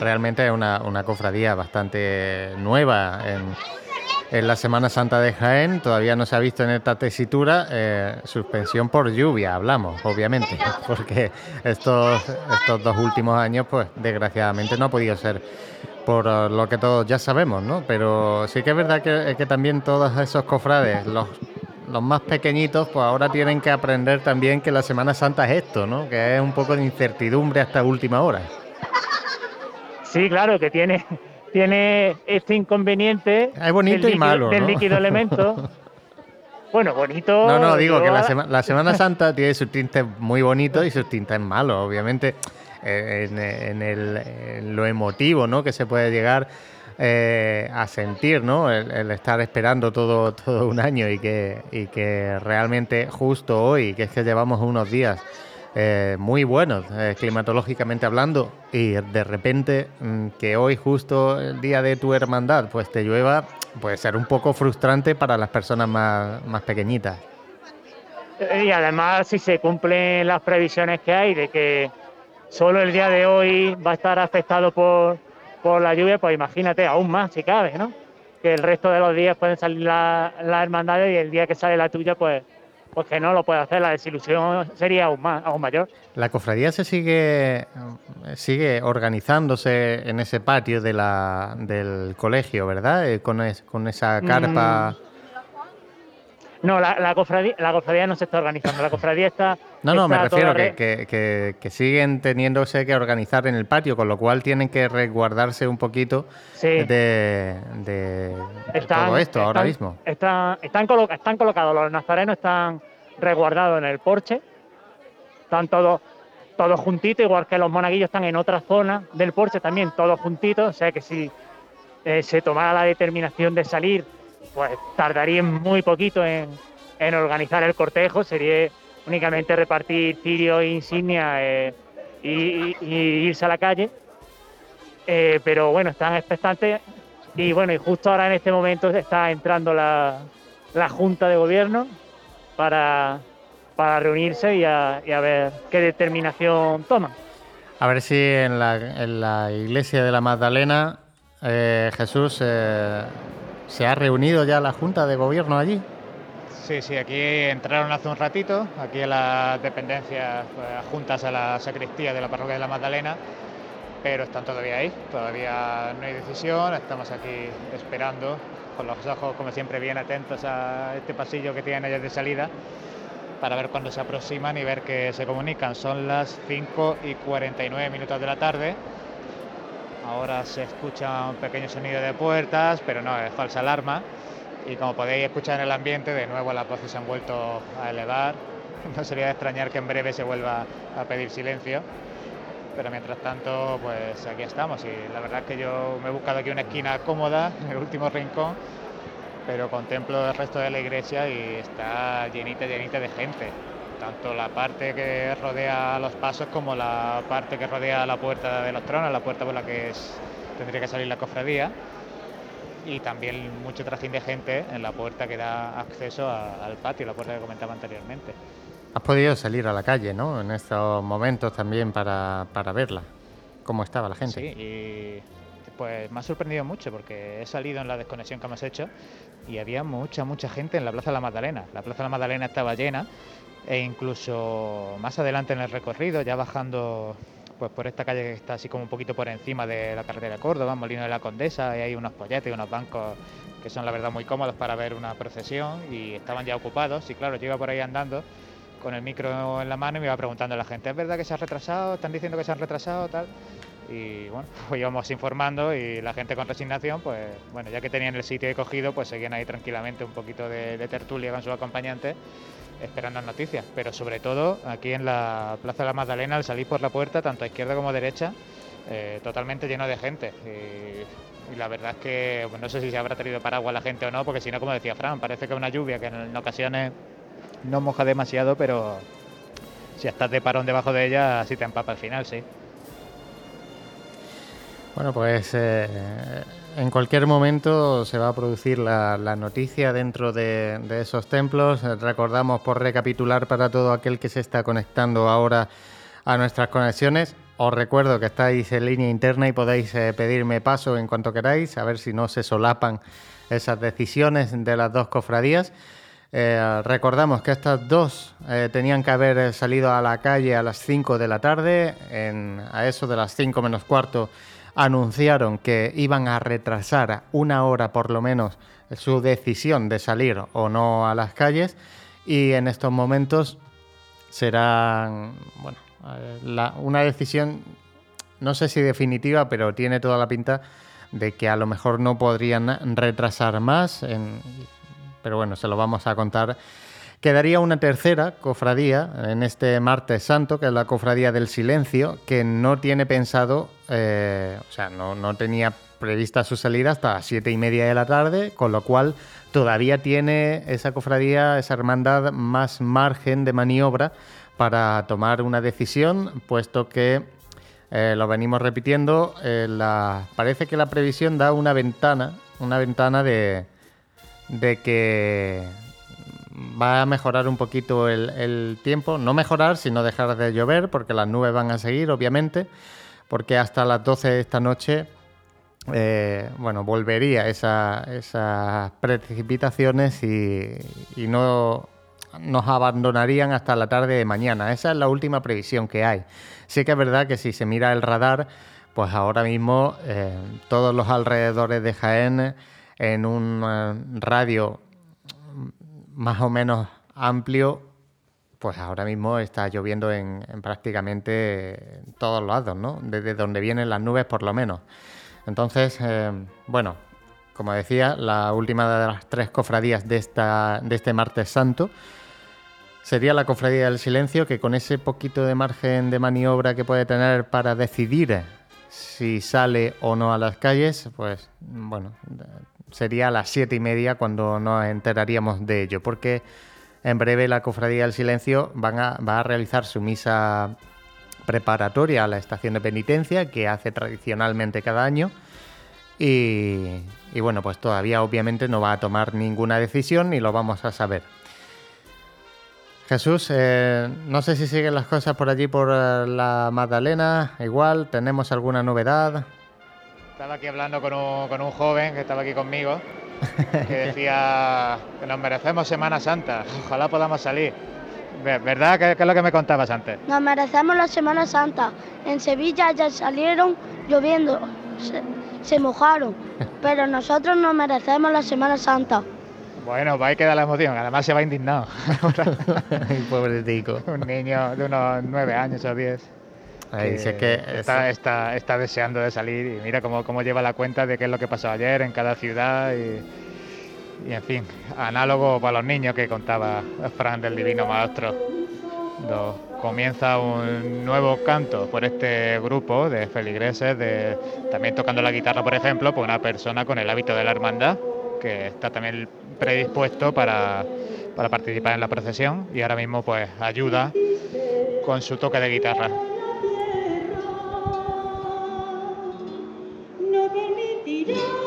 realmente es una, cofradía bastante nueva en, la Semana Santa de Jaén. Todavía no se ha visto en esta tesitura eh, suspensión por lluvia, hablamos, obviamente, porque estos, dos últimos años, pues desgraciadamente no ha podido ser por lo que todos ya sabemos, ¿no? Pero sí que es verdad que, que también todos esos cofrades, los los más pequeñitos, pues ahora tienen que aprender también que la Semana Santa es esto, ¿no? Que es un poco de incertidumbre hasta última hora. Sí, claro, que tiene, tiene este inconveniente. Es bonito y malo. Del líquido elemento. Bueno, bonito. No, no, digo que la, Semana Santa tiene sus tintes muy bonitos y sus tintes malos, obviamente, en, el, lo emotivo, ¿no? Que se puede llegar eh, a sentir, ¿no? El, estar esperando todo, todo un año y que, y que realmente justo hoy, que es que llevamos unos días eh, muy buenos eh, climatológicamente hablando y de repente mm, que hoy justo el día de tu hermandad pues te llueva puede ser un poco frustrante para las personas más, más pequeñitas. Y además si se cumplen las previsiones que hay de que solo el día de hoy va a estar afectado por, por la lluvia, pues imagínate aún más si cabe, ¿no? Que el resto de los días pueden salir las la hermandades y el día que sale la tuya pues pues que no lo puede hacer, la desilusión sería aún, más, aún mayor. ¿La cofradía se sigue, sigue organizándose en ese patio de la, del colegio, verdad? Eh, con, con esa carpa... Mm, no, la, la, cofradía, la cofradía no se está organizando, la cofradía está... No, no, me refiero que, que, que, siguen teniéndose que organizar en el patio, con lo cual tienen que resguardarse un poquito de, todo esto ahora mismo. Están, están, están colocados, los nazarenos están resguardados en el porche, están todos todos juntitos, igual que los monaguillos están en otra zona del porche también, todos juntitos, o sea que si eh, se tomara la determinación de salir pues tardaría muy poquito en, organizar el cortejo, sería únicamente repartir cirio e insignia eh, y, irse a la calle. Eh, pero bueno, están expectantes y bueno, y justo ahora en este momento está entrando la, Junta de Gobierno para, reunirse y a, ver qué determinación toman. A ver si en la, iglesia de la Magdalena eh, Jesús ¿Se ha reunido ya la Junta de Gobierno allí? Sí, sí, aquí entraron hace un ratito, aquí en las dependencias pues, juntas a la sacristía de la parroquia de la Magdalena, pero están todavía ahí, todavía no hay decisión, estamos aquí esperando, con los ojos como siempre bien atentos a este pasillo que tienen ellos de salida, para ver cuándo se aproximan y ver que se comunican. Son las 5 y 49 minutos de la tarde Ahora se escucha un pequeño sonido de puertas, pero no, es falsa alarma. Y como podéis escuchar en el ambiente, de nuevo las voces se han vuelto a elevar. No sería de extrañar que en breve se vuelva a pedir silencio. Pero mientras tanto, pues aquí estamos. Y la verdad es que yo me he buscado aquí una esquina cómoda, en el último rincón, pero contemplo el resto de la iglesia y está llenita, llenita de gente tanto la parte que rodea los pasos como la parte que rodea la puerta de los tronos, la puerta por la que tendría que salir la cofradía. Y también mucho trajín de gente en la puerta que da acceso al patio, la puerta que comentaba anteriormente. Has podido salir a la calle, ¿no? En estos momentos también para, para verla. ¿Cómo estaba la gente? Sí, y pues me ha sorprendido mucho porque he salido en la desconexión que hemos hecho y había mucha, mucha gente en la Plaza de la Magdalena. La Plaza de la Magdalena estaba llena e incluso más adelante en el recorrido, ya bajando pues por esta calle que está así como un poquito por encima de la carretera de Córdoba, Molino de la Condesa, y hay unos polletes y unos bancos que son la verdad muy cómodos para ver una procesión y estaban ya ocupados y claro, yo iba por ahí andando con el micro en la mano y me iba preguntando a la gente, ¿es verdad que se ha retrasado? ¿Están diciendo que se han retrasado? tal y bueno, pues íbamos informando y la gente con resignación, pues bueno, ya que tenían el sitio cogido, pues seguían ahí tranquilamente un poquito de, de tertulia con sus acompañantes esperando noticias, pero sobre todo aquí en la Plaza de la Magdalena, al salir por la puerta, tanto a izquierda como a derecha, eh, totalmente lleno de gente. Y, la verdad es que pues no sé si se habrá traído paraguas la gente o no, porque si no, como decía Fran, parece que una lluvia que en, ocasiones no moja demasiado, pero si estás de parón debajo de ella, así te empapa al final, sí. Bueno, pues eh, en cualquier momento se va a producir la, noticia dentro de, esos templos. Recordamos por recapitular para todo aquel que se está conectando ahora a nuestras conexiones. Os recuerdo que estáis en línea interna y podéis eh, pedirme paso en cuanto queráis, a ver si no se solapan esas decisiones de las dos cofradías. Eh, recordamos que estas dos eh, tenían que haber salido a la calle a las 5 de la tarde, a eso de las 5 menos cuarto anunciaron que iban a retrasar una hora por lo menos su decisión de salir o no a las calles y en estos momentos será bueno, eh, una decisión no sé si definitiva, pero tiene toda la pinta de que a lo mejor no podrían retrasar más, pero bueno, se lo vamos a contar Quedaría una tercera cofradía en este martes santo, que es la cofradía del silencio, que no tiene pensado, eh, o sea, no, tenía prevista su salida hasta las siete y media de la tarde, con lo cual todavía tiene esa cofradía, esa hermandad, más margen de maniobra para tomar una decisión, puesto que eh, lo venimos repitiendo, eh, parece que la previsión da una ventana, una ventana de, de que va a mejorar un poquito el, tiempo, no mejorar, sino dejar de llover, porque las nubes van a seguir, obviamente, porque hasta las 12 de esta noche, eh, bueno, volvería esas precipitaciones y, no nos abandonarían hasta la tarde de mañana. Esa es la última previsión que hay. Sí que es verdad que si se mira el radar, pues ahora mismo eh, todos los alrededores de Jaén, en un eh, radio más o menos amplio, pues ahora mismo está lloviendo en, prácticamente todos lados, ¿no? Desde donde vienen las nubes por lo menos. Entonces, eh, bueno, como decía, la última de las tres cofradías de, esta, de este martes santo sería la Cofradía del Silencio, que con ese poquito de margen de maniobra que puede tener para decidir si sale o no a las calles, pues bueno, sería a las siete y media cuando nos enteraríamos de ello, porque en breve la Cofradía del Silencio va a realizar su misa preparatoria a la estación de penitencia que hace tradicionalmente cada año. Y, y bueno, pues todavía obviamente no va a tomar ninguna decisión ni lo vamos a saber. Jesús, eh, no sé si siguen las cosas por allí por eh, la Magdalena, igual, ¿tenemos alguna novedad? Estaba aquí hablando con un, con un joven que estaba aquí conmigo, que decía que nos merecemos Semana Santa, ojalá podamos salir. ¿Verdad? ¿Qué, es lo que me contabas antes? Nos merecemos la Semana Santa. En Sevilla ya salieron lloviendo, se mojaron, pero nosotros nos merecemos la Semana Santa. Bueno, va a quedar la emoción. Además se va indignado. Pobretico. Un niño de unos nueve años o diez. Ahí, que, que está, está, está, deseando de salir y mira cómo, cómo, lleva la cuenta de qué es lo que pasó ayer en cada ciudad y, y en fin, análogo para los niños que contaba Fran del Divino Maestro. comienza un nuevo canto por este grupo de feligreses, de, también tocando la guitarra, por ejemplo, por una persona con el hábito de la hermandad, que está también predispuesto para, para participar en la procesión y ahora mismo pues ayuda con su toque de guitarra. do.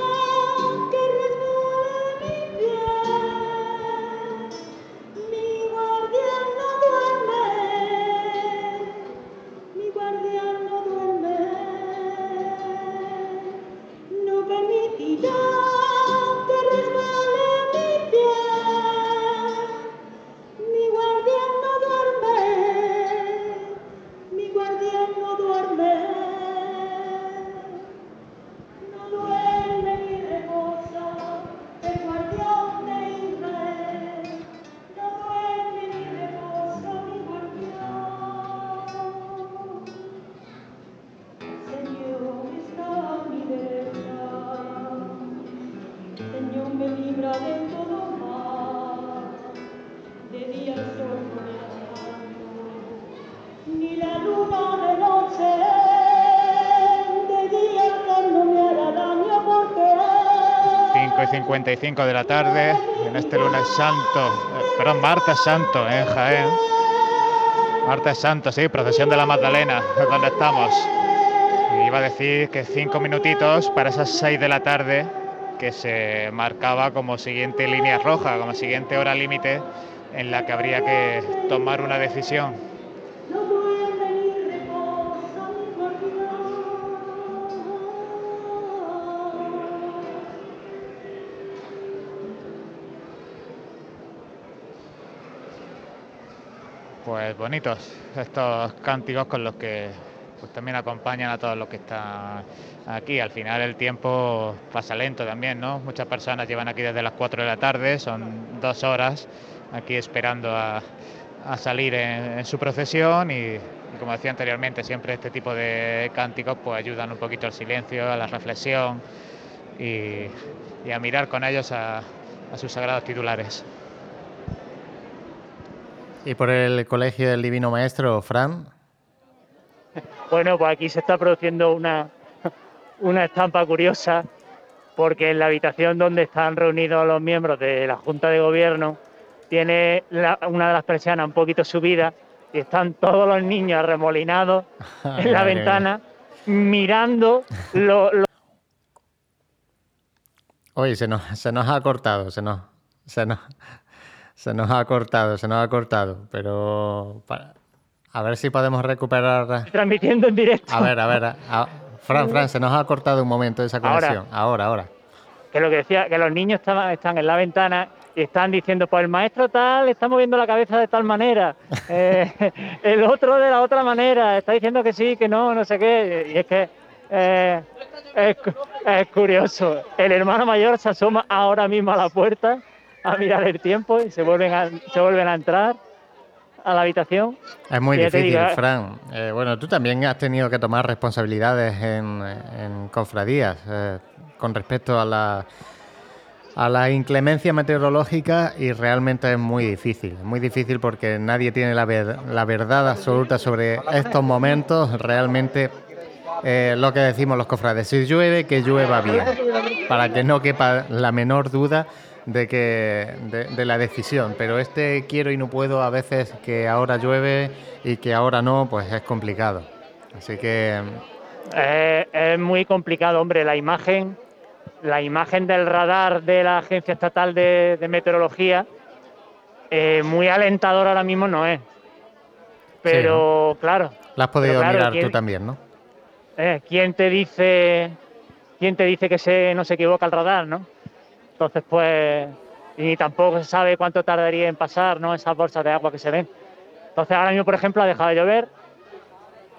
De la tarde, en este lunes santo, eh, perdón, martes santo en Jaén. Martes santo, sí, procesión de la Magdalena, donde estamos. Iba a decir que cinco minutitos para esas seis de la tarde que se marcaba como siguiente línea roja, como siguiente hora límite en la que habría que tomar una decisión. Pues bonitos estos cánticos con los que pues también acompañan a todos los que están aquí. Al final el tiempo pasa lento también, ¿no? Muchas personas llevan aquí desde las 4 de la tarde, son dos horas aquí esperando a, salir en, su procesión y, como decía anteriormente, siempre este tipo de cánticos pues ayudan un poquito al silencio, a la reflexión y, a mirar con ellos a sus sagrados titulares. ¿Y por el Colegio del Divino Maestro, Fran? Bueno, pues aquí se está produciendo una, una estampa curiosa porque en la habitación donde están reunidos los miembros de la Junta de Gobierno tiene una de las persianas un poquito subida y están todos los niños arremolinados en la ventana mirando lo, Oye, se nos, se nos ha cortado, se nos, se nos, se nos ha cortado, se nos ha cortado, pero a ver si podemos recuperar. Transmitiendo en directo. A ver, a ver, Fran, Fran, se nos ha cortado un momento esa conexión. Ahora, ahora. Que lo que decía, que los niños están, están en la ventana y están diciendo, pues el maestro tal está moviendo la cabeza de tal manera, eh, el otro de la otra manera, está diciendo que sí, que no, no sé qué. Y es que eh, es, curioso. El hermano mayor se asoma ahora mismo a la puerta a mirar el tiempo y se vuelven a, se vuelven a entrar a la habitación. Es muy difícil, Fran. Eh, bueno, tú también has tenido que tomar responsabilidades en, cofradías eh, con respecto a la, a la inclemencia meteorológica y realmente es muy difícil. Muy difícil porque nadie tiene la, la verdad absoluta sobre estos momentos. Realmente eh, lo que decimos los cofrades, si llueve, que llueva bien, para que no quepa la menor duda de que de, la decisión, pero este quiero y no puedo a veces que ahora llueve y que ahora no, pues es complicado. Así que eh, es muy complicado, hombre, la imagen, la imagen del radar de la Agencia Estatal de, Meteorología, eh, muy alentador ahora mismo no es. Pero claro. La has podido mirar tú también, ¿no? Eh, ¿Quién te dice, quién te dice que se, no se equivoca el radar, no? Entonces, pues, y tampoco se sabe cuánto tardaría en pasar, ¿no? Esas bolsas de agua que se ven. Entonces, ahora mismo, por ejemplo, ha dejado de llover.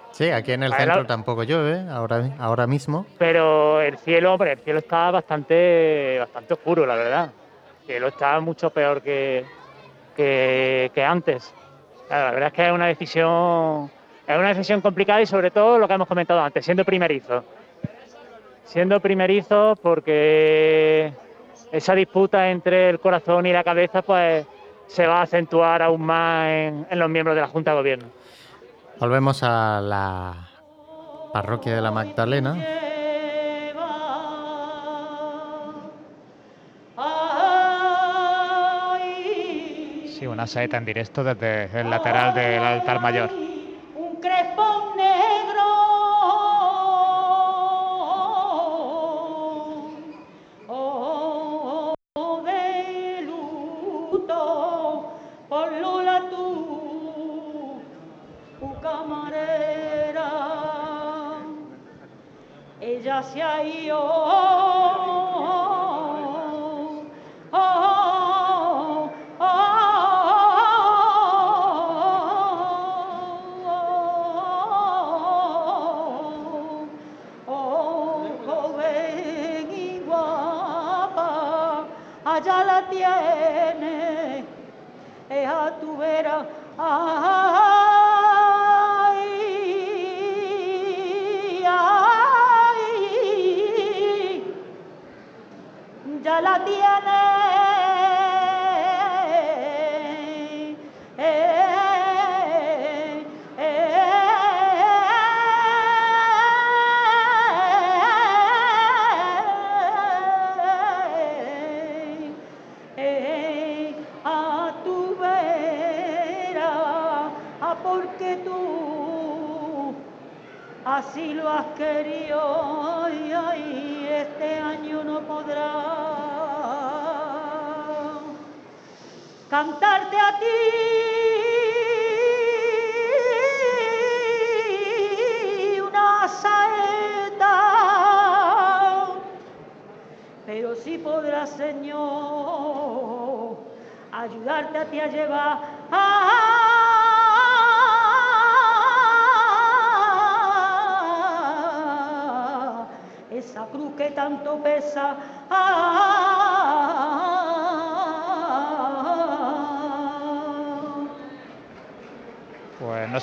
Sí, aquí en el centro tampoco llueve, ahora, ahora mismo. Pero el cielo, hombre, el cielo está bastante, bastante oscuro, la verdad. El cielo está mucho peor que, que, antes. La verdad es que es una decisión, es una decisión complicada y sobre todo lo que hemos comentado antes, siendo primerizo. Siendo primerizo porque esa disputa entre el corazón y la cabeza pues se va a acentuar aún más en, los miembros de la Junta de Gobierno. Volvemos a la parroquia de la Magdalena. Sí, una saeta en directo desde el lateral del altar mayor.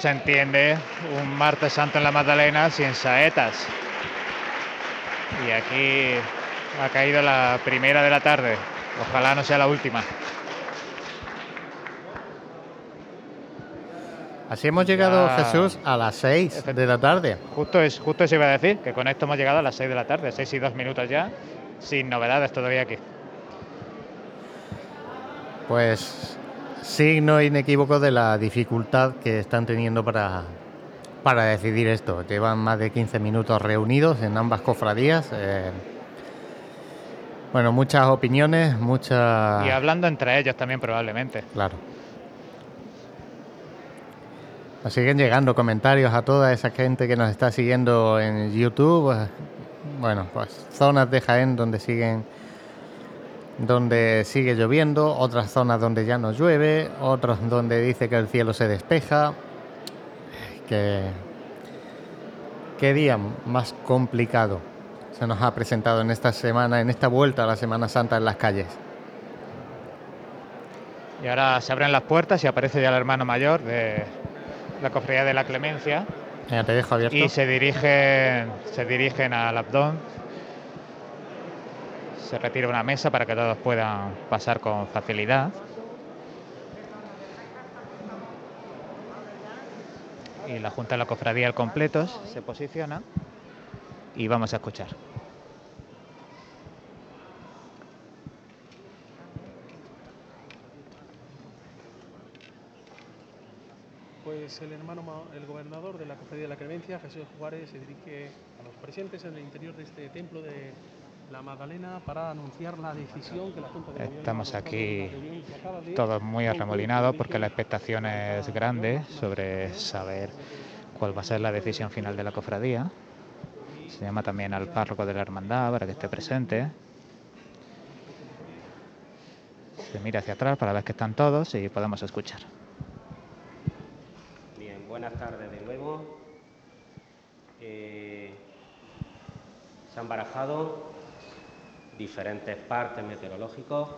Se entiende un martes santo en la Magdalena sin saetas. Y aquí ha caído la primera de la tarde. Ojalá no sea la última. Así hemos llegado, Ya- Jesús, a las 6 de la tarde. Justo, es, justo eso iba a decir, que con esto hemos llegado a las 6 de la tarde, 6 y 2 minutos ya, sin novedades todavía aquí. Pues signo inequívoco de la dificultad que están teniendo para, para decidir esto. Llevan más de 15 minutos reunidos en ambas cofradías. eh, bueno, muchas opiniones, muchas... Y hablando entre ellos también probablemente. Claro. Nos siguen llegando comentarios a toda esa gente que nos está siguiendo en YouTube. eh, Bueno, pues zonas de Jaén donde siguen donde sigue lloviendo, otras zonas donde ya no llueve, otros donde dice que el cielo se despeja. Que qué día más complicado se nos ha presentado en esta semana, en esta vuelta a la Semana Santa en las calles. Y ahora se abren las puertas y aparece ya el hermano mayor de la cofradía de la Clemencia Venga, te dejo abierto. y se dirigen, se dirigen al abdón. Se retira una mesa para que todos puedan pasar con facilidad. Y la Junta de la Cofradía al completo se posiciona y vamos a escuchar. Pues el hermano, ma- el gobernador de la Cofradía de la Clemencia, Jesús Juárez, se dirige a los presentes en el interior de este templo de la Magdalena para anunciar la decisión que la Junta de Estamos aquí todos muy arremolinados porque la expectación es grande sobre saber cuál va a ser la decisión final de la cofradía. Se llama también al párroco de la hermandad para que esté presente. Se mira hacia atrás para ver que están todos y podemos escuchar. Bien, buenas tardes de nuevo. Eh, se han barajado diferentes partes meteorológicos.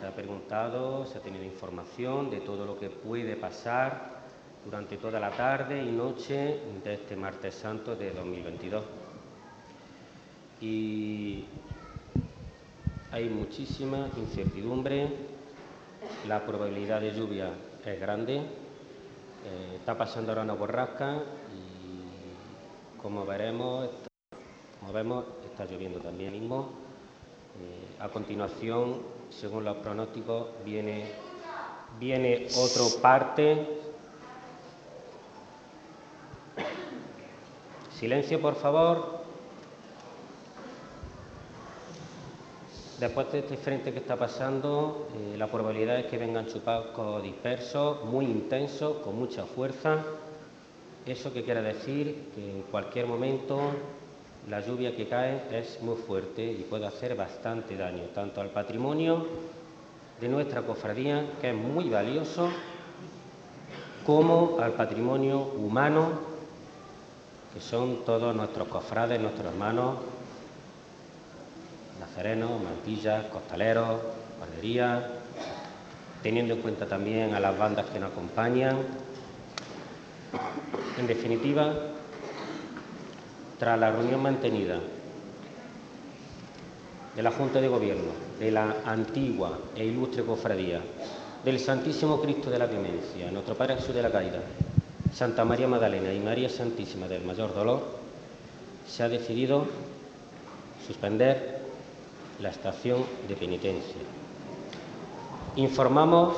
Se ha preguntado, se ha tenido información de todo lo que puede pasar durante toda la tarde y noche de este martes santo de 2022. Y hay muchísima incertidumbre, la probabilidad de lluvia es grande, eh, está pasando ahora una borrasca y como veremos, como vemos, está lloviendo también mismo. Eh, a continuación, según los pronósticos, viene, viene otro parte. Silencio, por favor. Después de este frente que está pasando, eh, la probabilidad es que vengan chupascos dispersos, muy intensos, con mucha fuerza. ¿Eso qué quiere decir? Que en cualquier momento la lluvia que cae es muy fuerte y puede hacer bastante daño, tanto al patrimonio de nuestra cofradía, que es muy valioso, como al patrimonio humano, que son todos nuestros cofrades, nuestros hermanos, nazarenos, mantillas, costaleros, guarderías, teniendo en cuenta también a las bandas que nos acompañan. En definitiva, tras la reunión mantenida de la Junta de Gobierno de la antigua e ilustre cofradía del Santísimo Cristo de la Clemencia, nuestro Padre Jesús de la Caída, Santa María Magdalena y María Santísima del Mayor Dolor, se ha decidido suspender la estación de penitencia. Informamos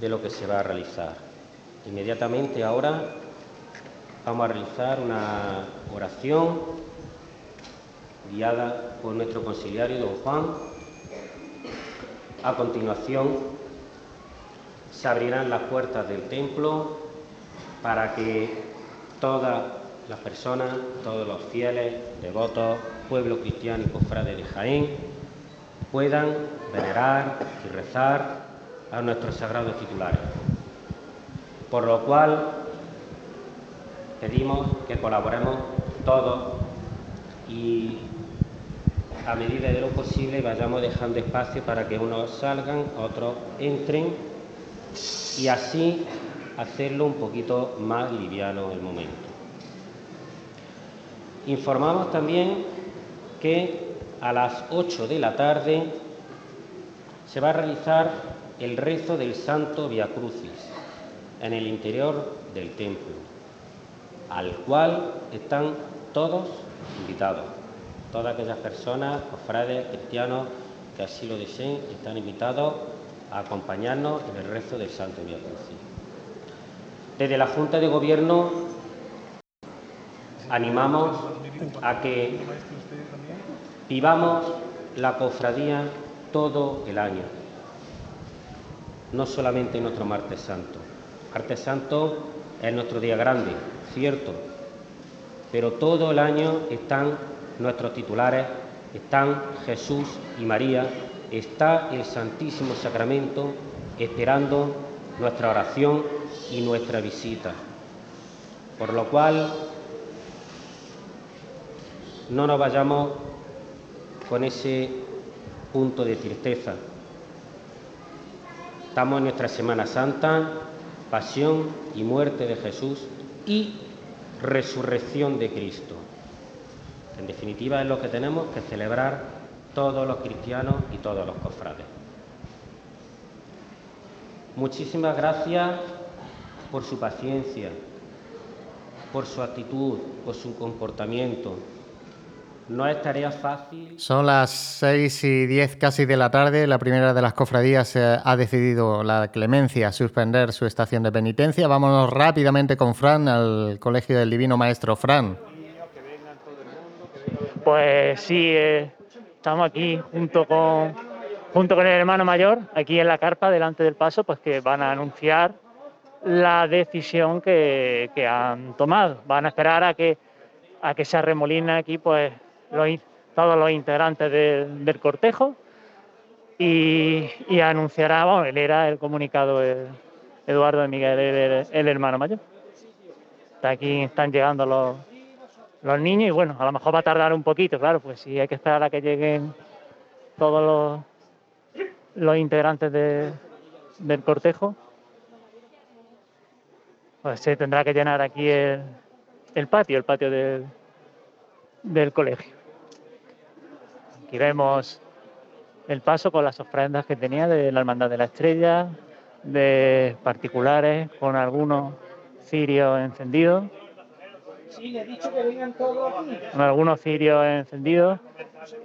de lo que se va a realizar. Inmediatamente ahora vamos a realizar una oración guiada por nuestro conciliario, don Juan. A continuación se abrirán las puertas del templo para que todas las personas, todos los fieles, devotos, pueblo cristiano y cofrades de Jaén puedan venerar y rezar a nuestros sagrados titulares. Por lo cual pedimos que colaboremos todos y a medida de lo posible vayamos dejando espacio para que unos salgan, otros entren y así hacerlo un poquito más liviano el momento. Informamos también que a las 8 de la tarde se va a realizar el rezo del Santo Via Crucis, en el interior del templo, al cual están todos invitados. Todas aquellas personas, cofrades, cristianos que así lo deseen, están invitados a acompañarnos en el rezo del Santo Vía. Desde la Junta de Gobierno animamos a que vivamos la cofradía todo el año, no solamente en nuestro martes santo. Martes santo es nuestro día grande, cierto, pero todo el año están nuestros titulares, están Jesús y María, está el Santísimo Sacramento esperando nuestra oración y nuestra visita. Por lo cual, no nos vayamos con ese punto de tristeza. Estamos en nuestra Semana Santa, pasión y muerte de Jesús y resurrección de Cristo. En definitiva es lo que tenemos que celebrar todos los cristianos y todos los cofrades. Muchísimas gracias por su paciencia, por su actitud, por su comportamiento. No es tarea fácil. Son las 6 y 10 casi de la tarde. La primera de las cofradías ha decidido la clemencia suspender su estación de penitencia. Vámonos rápidamente con Fran al Colegio del Divino Maestro. Fran. Pues sí, eh, estamos aquí junto con, junto con el hermano mayor, aquí en la carpa, delante del paso, pues que van a anunciar la decisión que, que han tomado. Van a esperar a que, a que se arremolinen aquí pues, los, todos los integrantes de- del cortejo y, anunciará, bueno, él era el comunicado Eduardo de Miguel, el, hermano mayor. Aquí están llegando los, los niños y bueno, a lo mejor va a tardar un poquito, claro, pues si hay que esperar a que lleguen todos los, los integrantes de- del cortejo, pues se tendrá que llenar aquí el, el patio, el patio del, del colegio. Aquí vemos el paso con las ofrendas que tenía de la Hermandad de la Estrella, de particulares, con algunos cirios encendidos. Sí, le he dicho que vengan todos aquí. con algunos cirios encendidos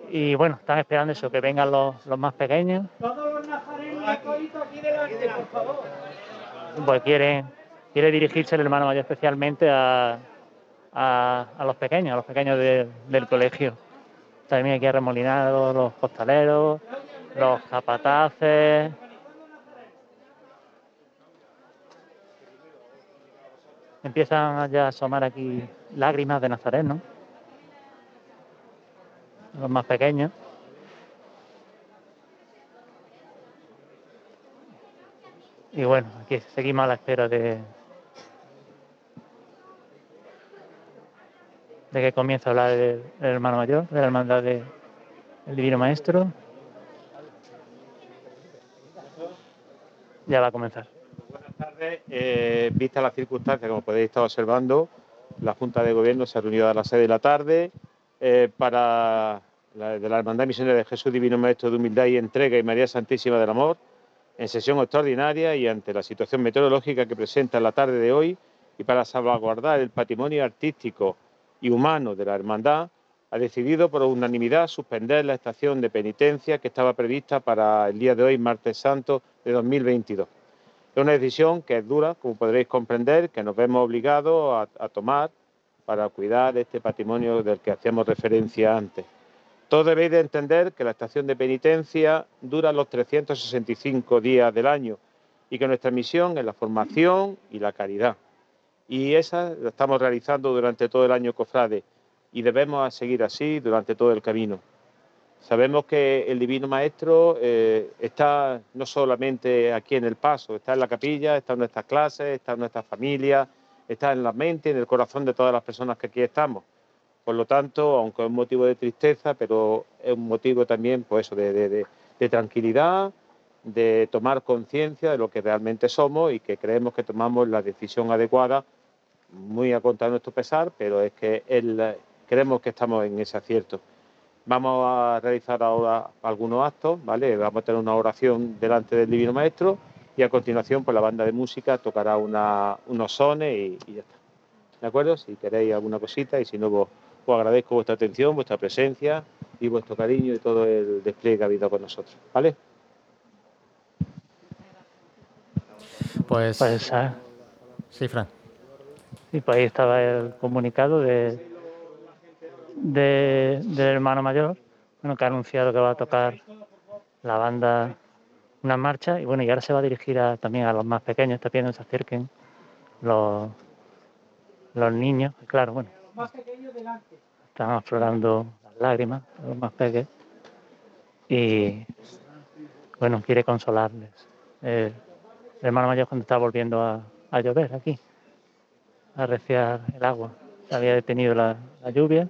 y bueno, están esperando eso, que vengan los, los más pequeños, Todos los nazarenos toditos aquí delante, por favor. pues quieren, quiere dirigirse el hermano mayor especialmente a, a, a los pequeños, a los pequeños de- del colegio. También aquí arremolinados los costaleros, los capataces. Empiezan ya a asomar aquí lágrimas de Nazareno, los más pequeños. Y bueno, aquí seguimos a la espera de, de que comience a hablar el, el hermano mayor de la hermandad del Divino Maestro. Ya va a comenzar. Buenas tardes. Eh, vista las como podéis estar observando, la Junta de Gobierno se ha reunido a las 6 de la tarde eh, para la, de la Hermandad Misionera de Jesús Divino Maestro de Humildad y Entrega y María Santísima del Amor, en sesión extraordinaria y ante la situación meteorológica que presenta la tarde de hoy y para salvaguardar el patrimonio artístico y humano de la Hermandad, ha decidido por unanimidad suspender la estación de penitencia que estaba prevista para el día de hoy, martes santo de 2022. Es una decisión que es dura, como podréis comprender, que nos vemos obligados a, a tomar para cuidar este patrimonio del que hacíamos referencia antes. Todos debéis de entender que la estación de penitencia dura los 365 días del año y que nuestra misión es la formación y la caridad. Y esa la estamos realizando durante todo el año, cofrade, y debemos seguir así durante todo el camino. Sabemos que el Divino Maestro eh, está no solamente aquí en el paso, está en la capilla, está en nuestras clases, está en nuestras familias, está en la mente, en el corazón de todas las personas que aquí estamos. Por lo tanto, aunque es un motivo de tristeza, pero es un motivo también pues eso, de, tranquilidad, de tomar conciencia de lo que realmente somos y que creemos que tomamos la decisión adecuada, muy a contra de nuestro pesar, pero es que él, creemos que estamos en ese acierto. Vamos a realizar ahora algunos actos, ¿vale? Vamos a tener una oración delante del Divino Maestro y a continuación pues la banda de música tocará una, unos sones y, y ya está. ¿De acuerdo? Si queréis alguna cosita y si no, pues, os agradezco vuestra atención, vuestra presencia y vuestro cariño y todo el despliegue que ha habido con nosotros. ¿Vale? Pues, Pues, ah, sí, Fran. Y pues ahí estaba el comunicado de, de- del hermano mayor, bueno, que ha anunciado que va a tocar la banda una marcha. Y bueno, y ahora se va a dirigir también a los más pequeños, está pidiendo que se acerquen los, los niños, claro, bueno, están aflorando las lágrimas, los más pequeños, y bueno, quiere consolarles. El hermano mayor cuando está volviendo a, a llover aquí, arreciar el agua. Había detenido la, lluvia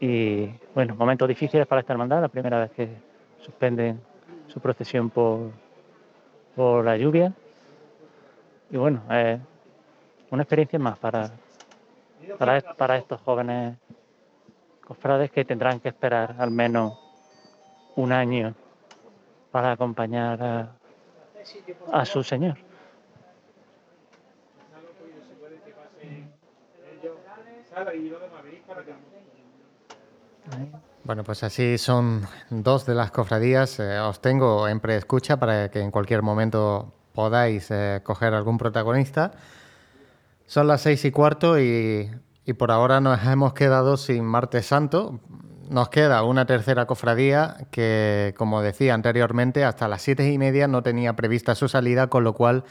y bueno, momentos difíciles para esta hermandad, la primera vez que suspenden su procesión por, por la lluvia. Y bueno, eh, una experiencia más para, para, est- para estos jóvenes cofrades que tendrán que esperar al menos un año para acompañar a, a su Señor. Bueno, pues así son dos de las cofradías. Eh, os tengo en preescucha para que en cualquier momento podáis eh, coger algún protagonista. Son las seis y cuarto y, y por ahora nos hemos quedado sin Martes Santo. Nos queda una tercera cofradía que, como decía anteriormente, hasta las siete y media no tenía prevista su salida, con lo cual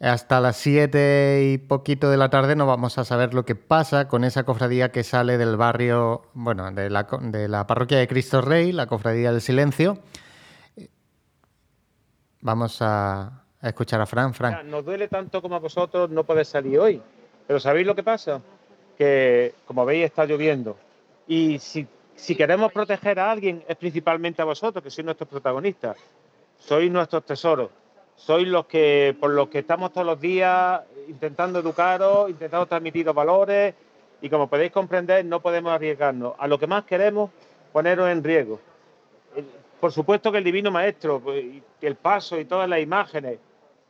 hasta las 7 y poquito de la tarde no vamos a saber lo que pasa con esa cofradía que sale del barrio, bueno, de la, de la parroquia de Cristo Rey, la cofradía del silencio. Vamos a, escuchar a Fran. Fran. Nos duele tanto como a vosotros no poder salir hoy. Pero ¿sabéis lo que pasa? Que, como veis, está lloviendo. Y si, si queremos proteger a alguien, es principalmente a vosotros, que sois nuestros protagonistas. Sois nuestros tesoros. Sois los que, por los que estamos todos los días intentando educaros, intentando transmitiros valores. Y como podéis comprender, no podemos arriesgarnos. A lo que más queremos, poneros en riesgo. Por supuesto que el Divino Maestro, pues, el paso y todas las imágenes,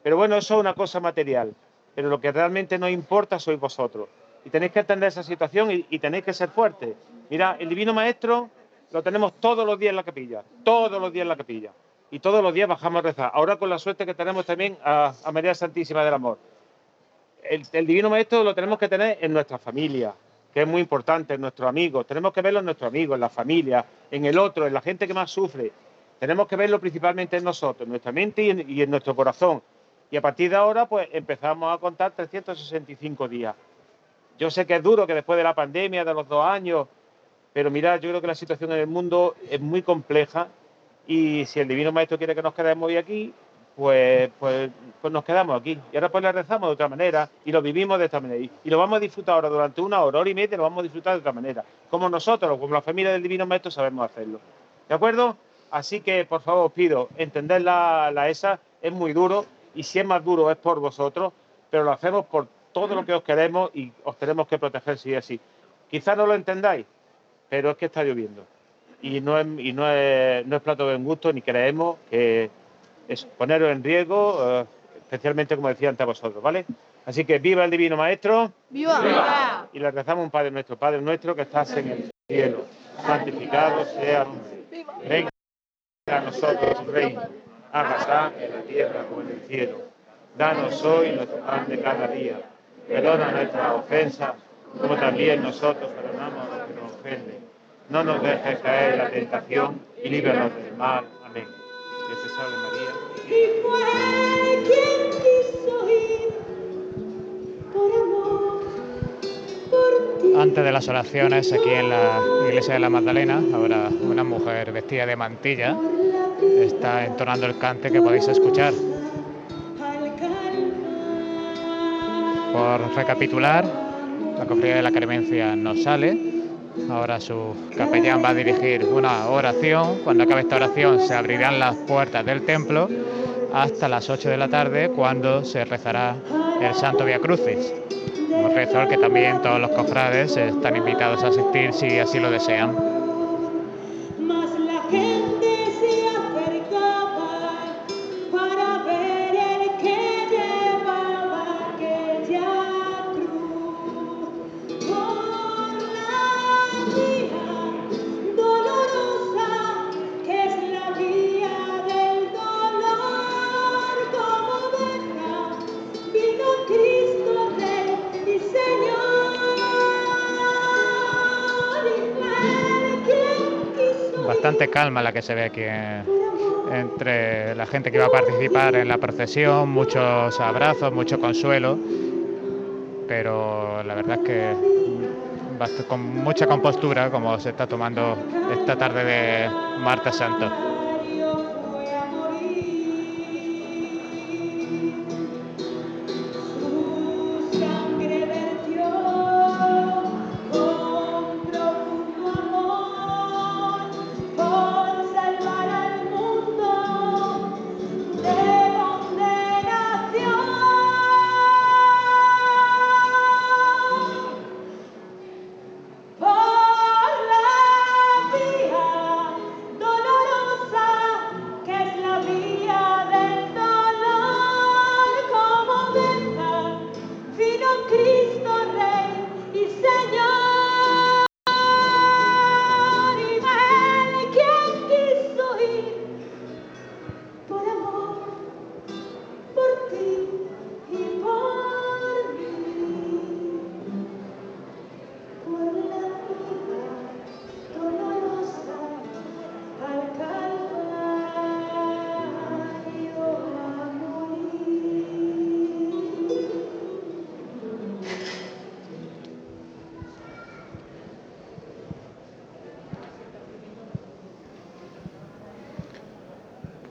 pero bueno, eso es una cosa material. Pero lo que realmente nos importa sois vosotros. Y tenéis que entender esa situación y, y tenéis que ser fuertes. Mira, el Divino Maestro lo tenemos todos los días en la capilla. Todos los días en la capilla. Y todos los días bajamos a rezar. Ahora con la suerte que tenemos también a, a María Santísima del Amor. El, Divino Maestro lo tenemos que tener en nuestra familia, que es muy importante, en nuestros amigos. Tenemos que verlo en nuestros amigos, en la familia, en el otro, en la gente que más sufre. Tenemos que verlo principalmente en nosotros, en nuestra mente y en, y en nuestro corazón. Y a partir de ahora, pues empezamos a contar 365 días. Yo sé que es duro, que después de la pandemia, de los dos años, pero mirad, yo creo que la situación en el mundo es muy compleja y si el Divino Maestro quiere que nos quedemos hoy aquí, pues, pues, pues nos quedamos aquí. Y ahora pues le rezamos de otra manera y lo vivimos de esta manera. Y, lo vamos a disfrutar ahora durante una hora, hora y media, lo vamos a disfrutar de otra manera. Como nosotros, como la familia del Divino Maestro, sabemos hacerlo. ¿De acuerdo? Así que, por favor, os pido, entender la, la ESA, es muy duro y si es más duro es por vosotros, pero lo hacemos por todo lo que os queremos y os tenemos que proteger si es así. Quizás no lo entendáis, pero es que está lloviendo y no es, y no es, no es plato de gusto ni creemos que es poneros en riesgo, eh, especialmente como decía antes vosotros, ¿vale? Así que viva el Divino Maestro ¡Viva! y le rezamos un Padre nuestro, Padre nuestro que estás en el cielo, santificado sea tu nombre. Venga a nosotros tu reino, hágase en la tierra como en el cielo. Danos hoy nuestro pan de cada día. Perdona nuestras ofensas, como también nosotros perdonamos a los que nos ofenden. No nos dejes caer en la tentación y líbranos del mal. Amén. Dios te salve María. Y fue quien quiso ir por amor, por ti. Antes de las oraciones, aquí en la iglesia de la Magdalena, ahora una mujer vestida de mantilla está entonando el cante que podéis escuchar. Por recapitular, la cofradía de la Cremencia no sale. Ahora su capellán va a dirigir una oración. Cuando acabe esta oración se abrirán las puertas del templo hasta las 8 de la tarde cuando se rezará el Santo Via Crucis. Un rezo al que también todos los cofrades están invitados a asistir si así lo desean. Bastante calma la que se ve aquí entre la gente que va a participar en la procesión, muchos abrazos, mucho consuelo, pero la verdad es que con mucha compostura como se está tomando esta tarde de martes Santo.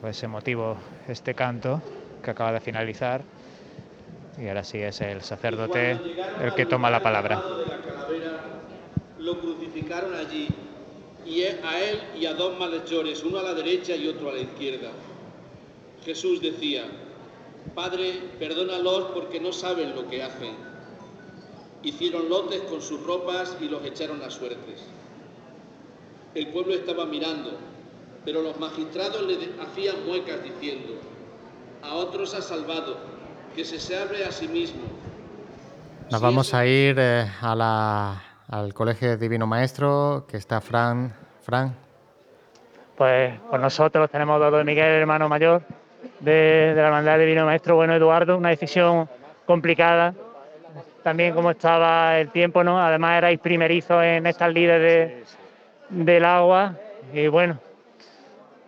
Pues emotivo este canto que acaba de finalizar y ahora sí es el sacerdote el que toma la palabra. Lo crucificaron allí y a él y a dos malhechores, uno a la derecha y otro a la izquierda. Jesús decía, Padre, perdónalos porque no saben lo que hacen. Hicieron lotes con sus ropas y los echaron a suertes. El pueblo estaba mirando pero los magistrados le hacían muecas diciendo, a otros ha salvado, que se salve a sí mismo. Nos vamos a ir eh, al Colegio Divino Maestro, que está Fran. Fran. Pues con nosotros tenemos a don Miguel, hermano mayor de, la Hermandad Divino Maestro. Bueno, Eduardo, una decisión complicada. También como estaba el tiempo, ¿no? Además erais primerizos en estas líderes del agua. Y bueno,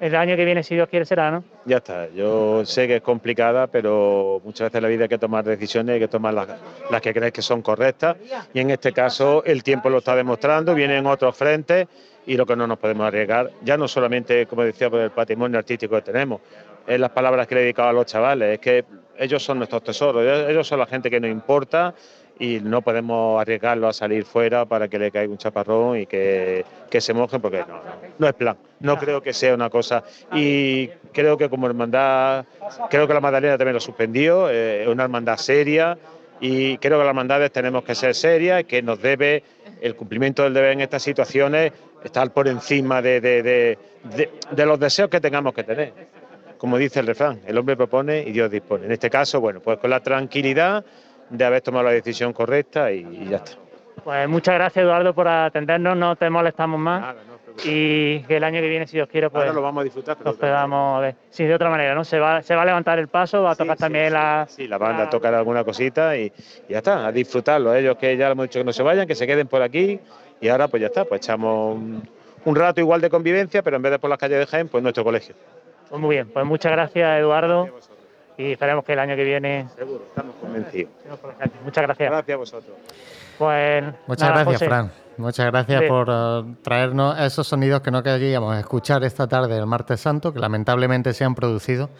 el año que viene, si Dios quiere, será, ¿no? Ya está. Yo sé que es complicada, pero muchas veces en la vida hay que tomar decisiones, hay que tomar las, que crees que son correctas. Y en este caso, el tiempo lo está demostrando, vienen otros frentes y lo que no nos podemos arriesgar, ya no solamente, como decía, por el patrimonio artístico que tenemos, es las palabras que le he dedicado a los chavales, es que ellos son nuestros tesoros, ellos son la gente que nos importa y no podemos arriesgarlo a salir fuera para que le caiga un chaparrón y que, se mojen, porque no, no, es plan. No creo que sea una cosa. Y creo que como hermandad, creo que la Magdalena también lo suspendió, eh, es una hermandad seria y creo que las hermandades tenemos que ser serias, que nos debe el cumplimiento del deber en estas situaciones estar por encima de, de los deseos que tengamos que tener. Como dice el refrán, el hombre propone y Dios dispone. En este caso, bueno, pues con la tranquilidad de haber tomado la decisión correcta y, ya está. Pues muchas gracias Eduardo por atendernos, no te molestamos más. y que el año que viene, si Dios quiere, pues lo vamos a disfrutar. Nos podamos ver. Sí, de otra manera, ¿no? Se va, se va a levantar el paso, va a tocar también la. Sí, la banda a tocar alguna cosita y, ya está, a disfrutarlo. Ellos que ya hemos dicho que no se vayan, que se queden por aquí y ahora pues ya está, pues echamos un, rato igual de convivencia, pero en vez de por las calles de Jaén, pues nuestro colegio. Pues muy bien, pues muchas gracias Eduardo y esperemos que el año que viene. Seguro, estamos convencidos. Muchas gracias. Gracias a vosotros. Pues, Muchas gracias, Fran. Muchas gracias por uh, traernos esos sonidos que no queríamos escuchar esta tarde, el martes santo, que lamentablemente se han producido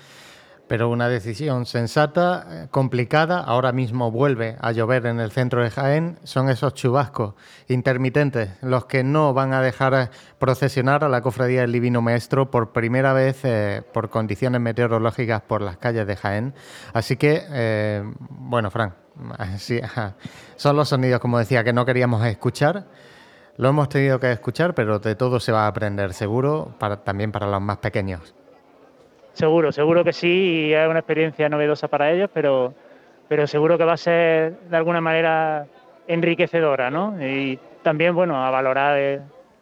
pero una decisión sensata, eh, complicada. Ahora mismo vuelve a llover en el centro de Jaén. Son esos chubascos intermitentes los que no van a dejar eh, procesionar a la Cofradía del Divino Maestro por primera vez eh, por condiciones meteorológicas por las calles de Jaén. Así que, bueno, Fran, son los sonidos, como decía, que no queríamos escuchar. Lo hemos tenido que escuchar, pero de todo se va a aprender seguro, para, también para los más pequeños. Seguro, seguro que sí, y es una experiencia novedosa para ellos, pero, pero seguro que va a ser de alguna manera enriquecedora, ¿no? Y también, bueno, a valorar eh,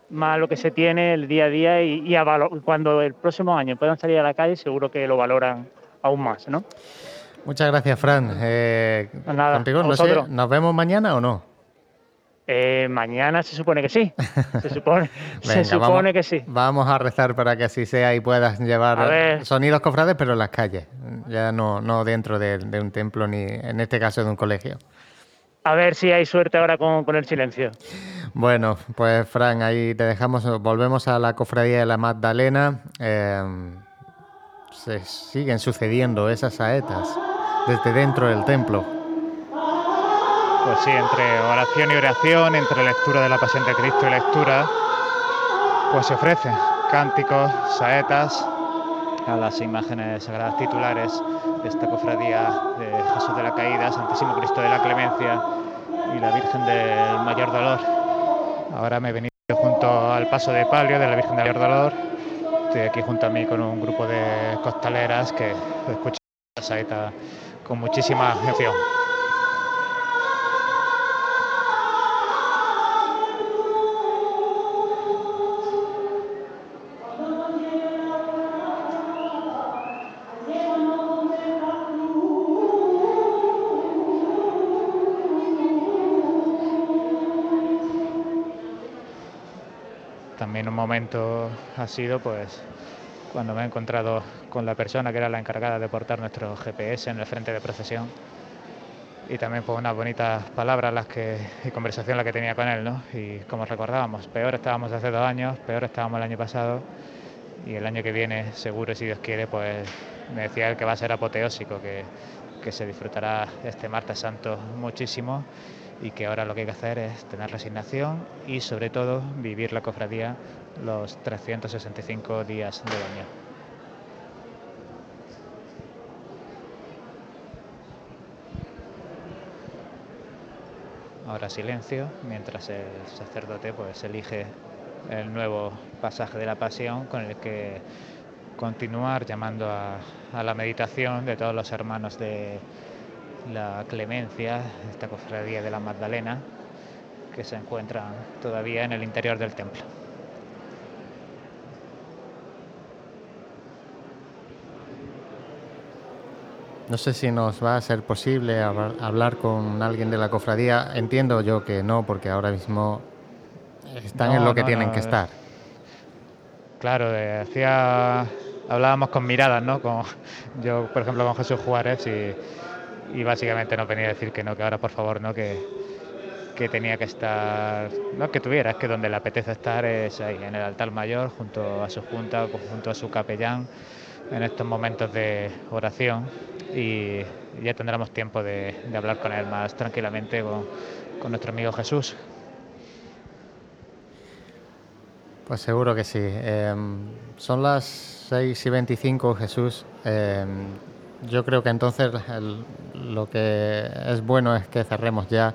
más lo que se tiene el día a día y, cuando el próximo año puedan salir a la calle, seguro que lo valoran aún más, ¿no? Muchas gracias, Fran. Eh, pues nada, contigo, no ¿nos vemos mañana o no? Eh, mañana se supone que sí. Se supone, se Venga, supone vamos, que sí. Vamos a rezar para que así sea y puedas llevar sonidos cofrades, pero en las calles, ya no, no dentro de, de un templo ni en este caso de un colegio. A ver si hay suerte ahora con, con el silencio. Bueno, pues Fran, ahí te dejamos, volvemos a la cofradía de la Magdalena. Eh, se siguen sucediendo esas saetas desde dentro del templo. Pues sí, entre oración y oración, entre lectura de la Pasión de Cristo y lectura, pues se ofrecen cánticos, saetas a las imágenes sagradas titulares de esta cofradía de Jesús de la Caída, Santísimo Cristo de la Clemencia y la Virgen del Mayor Dolor. Ahora me he venido junto al paso de palio de la Virgen del Mayor Dolor. Estoy aquí junto a mí con un grupo de costaleras que escuchan la saeta con muchísima atención. Momento ha sido pues cuando me he encontrado con la persona que era la encargada de portar nuestro GPS en el frente de procesión y también pues unas bonitas palabras las que y conversación la que tenía con él, ¿no? Y como recordábamos, peor estábamos hace dos años, peor estábamos el año pasado y el año que viene, seguro si Dios quiere, pues me decía él que va a ser apoteósico, que, que se disfrutará este martes santo muchísimo y que ahora lo que hay que hacer es tener resignación y sobre todo vivir la cofradía los 365 días del año. Ahora silencio mientras el sacerdote pues elige el nuevo pasaje de la pasión con el que continuar llamando a, a la meditación de todos los hermanos de la Clemencia, esta cofradía de la Magdalena, que se encuentran todavía en el interior del templo. No sé si nos va a ser posible hablar, con alguien de la cofradía. Entiendo yo que no, porque ahora mismo están en lo que no, tienen no, que es- estar. Claro, eh, hacía, hablábamos con miradas, ¿no? Con, yo, por ejemplo, con Jesús Juárez y, y básicamente nos venía a decir que no, que ahora por favor no, que, que tenía que estar, no que tuviera, es que donde le apetece estar es ahí, en el altar mayor, junto a su junta, junto a su capellán, en estos momentos de oración y ya tendremos tiempo de, hablar con él más tranquilamente, con, nuestro amigo Jesús. Pues seguro que sí. Em, son las 6 y 25, Jesús. Em, yo creo que entonces lo que es bueno es que cerremos ya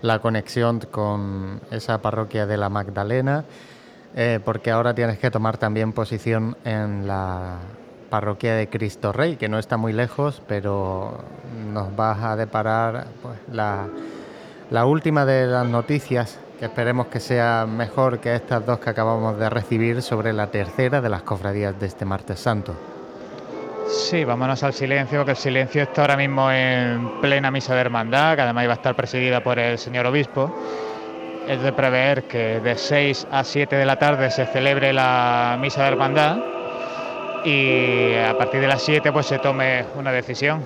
la conexión con esa parroquia de la Magdalena, eh, porque ahora tienes que tomar también posición en la parroquia de Cristo Rey, que no está muy lejos, pero nos vas a deparar pues, la, la última de las noticias, que esperemos que sea mejor que estas dos que acabamos de recibir sobre la tercera de las cofradías de este martes santo. Sí, vámonos al silencio, que el silencio está ahora mismo en plena misa de hermandad, que además iba a estar presidida por el señor obispo. Es de prever que de 6 a 7 de la tarde se celebre la misa de hermandad y a partir de las 7 pues se tome una decisión.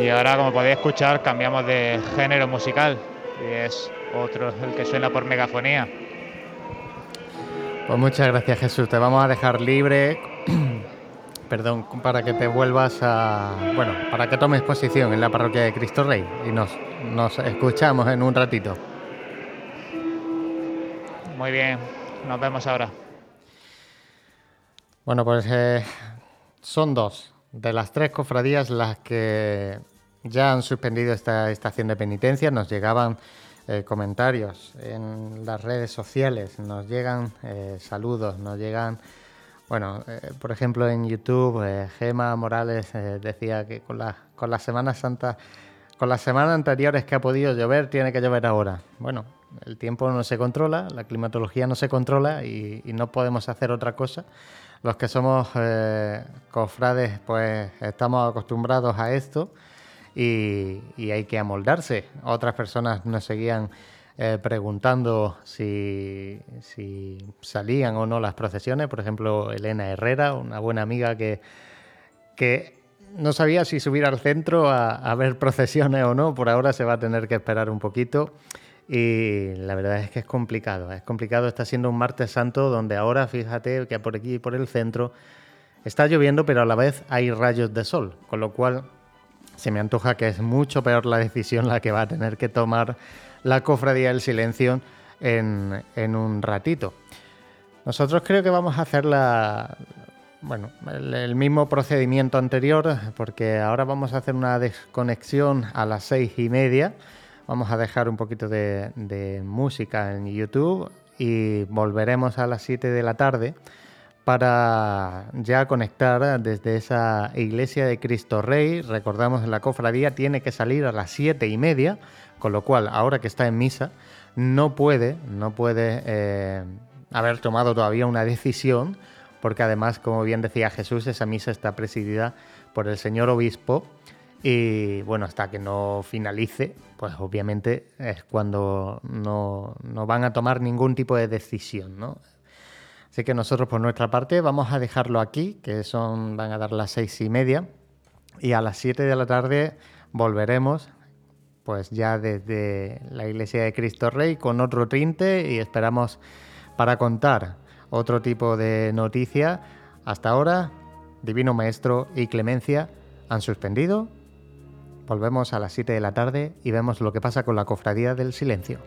Y ahora, como podéis escuchar, cambiamos de género musical y es otro el que suena por megafonía. Pues muchas gracias Jesús, te vamos a dejar libre, perdón, para que te vuelvas a, bueno, para que tomes posición en la parroquia de Cristo Rey y nos, nos escuchamos en un ratito. Muy bien, nos vemos ahora. Bueno, pues eh, son dos de las tres cofradías las que ya han suspendido esta estación de penitencia. Nos llegaban eh, comentarios en las redes sociales, nos llegan eh, saludos, nos llegan, bueno, por ejemplo en YouTube, Gema Morales decía que con la, con la Semana Santa, con las semanas anteriores que ha podido llover, tiene que llover ahora. Bueno, el tiempo no se controla, la climatología no se controla y no podemos hacer otra cosa. Los que somos eh, cofrades, pues estamos acostumbrados a esto y, hay que amoldarse. Otras personas nos seguían eh, preguntando si, salían o no las procesiones. Por ejemplo, Elena Herrera, una buena amiga que, que no sabía si subir al centro a, a ver procesiones o no. Por ahora se va a tener que esperar un poquito. Y la verdad es que es complicado, es complicado, está siendo un martes santo donde ahora fíjate que por aquí, por el centro, está lloviendo, pero a la vez hay rayos de sol, con lo cual se me antoja que es mucho peor la decisión la que va a tener que tomar la cofradía del silencio en, en un ratito. Nosotros creo que vamos a hacer la, bueno, el, el, mismo procedimiento anterior, porque ahora vamos a hacer una desconexión a las seis y media Vamos a dejar un poquito de, música en YouTube y volveremos a las 7 de la tarde para ya conectar desde esa iglesia de Cristo Rey. Recordamos en la cofradía tiene que salir a las siete y media, con lo cual ahora que está en misa no puede, no puede eh, haber tomado todavía una decisión, porque además, como bien decía Jesús, esa misa está presidida por el señor obispo y bueno, hasta que no finalice, pues obviamente es cuando no, no, van a tomar ningún tipo de decisión, ¿no? Así que nosotros por nuestra parte vamos a dejarlo aquí, que son, van a dar las seis y media, y a las siete de la tarde volveremos, pues ya desde la Iglesia de Cristo Rey con otro tinte y esperamos para contar otro tipo de noticia. Hasta ahora, Divino Maestro y Clemencia han suspendido Volvemos a las 7 de la tarde y vemos lo que pasa con la Cofradía del Silencio.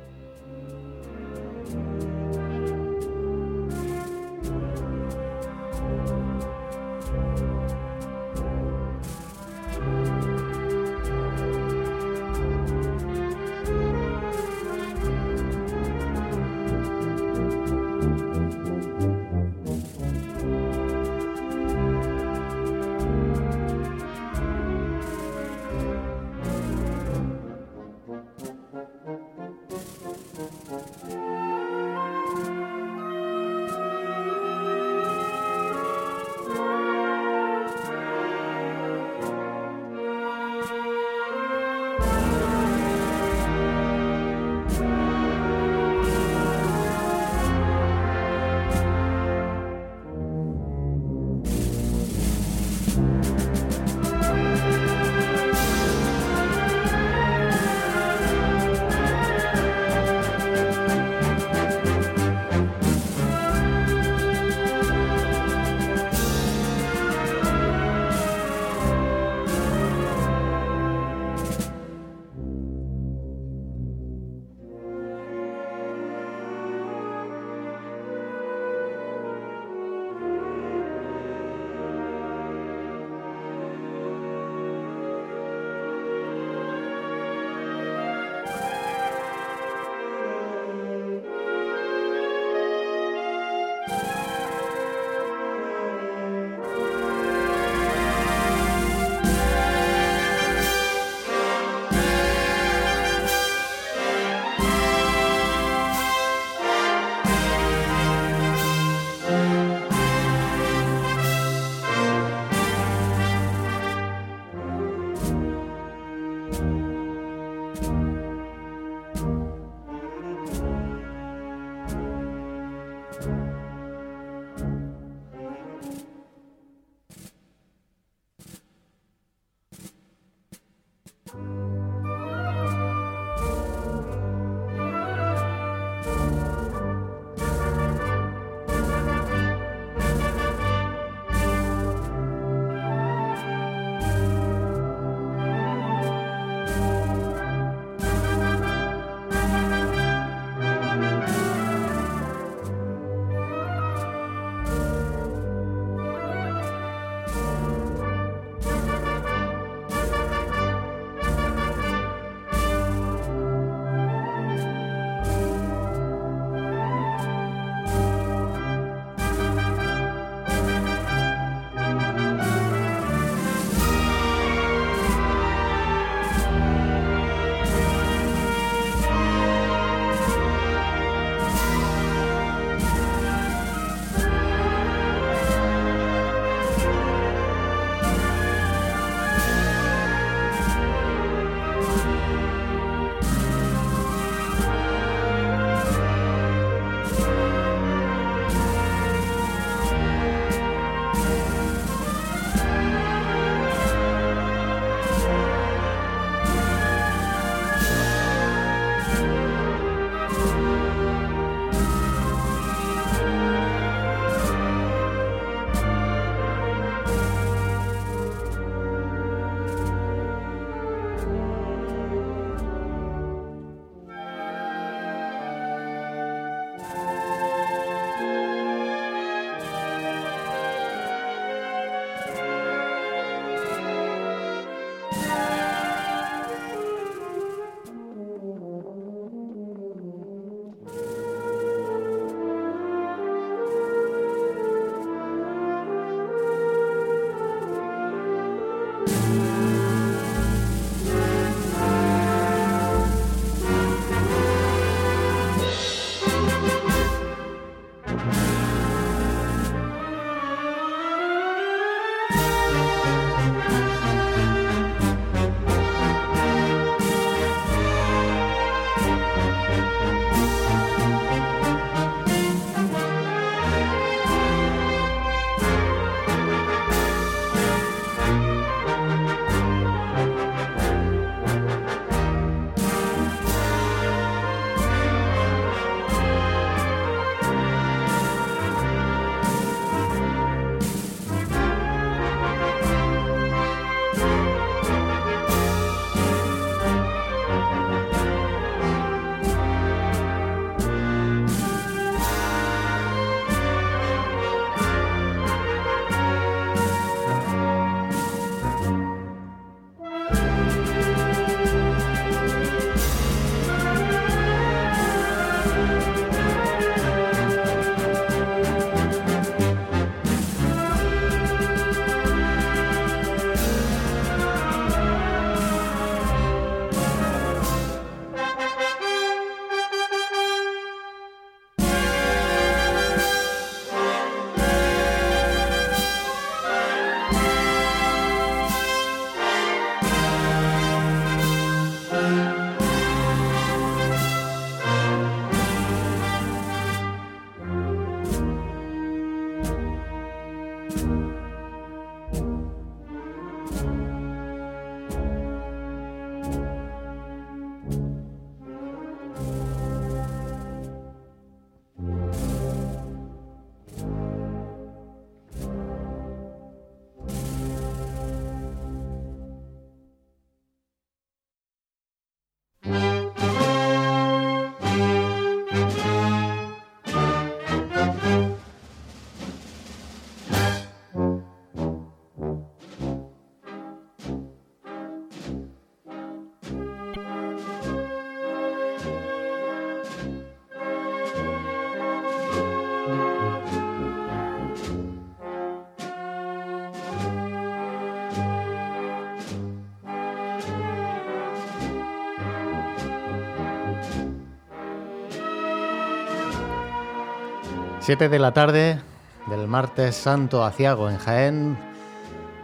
7 de la tarde del martes santo aciago en Jaén.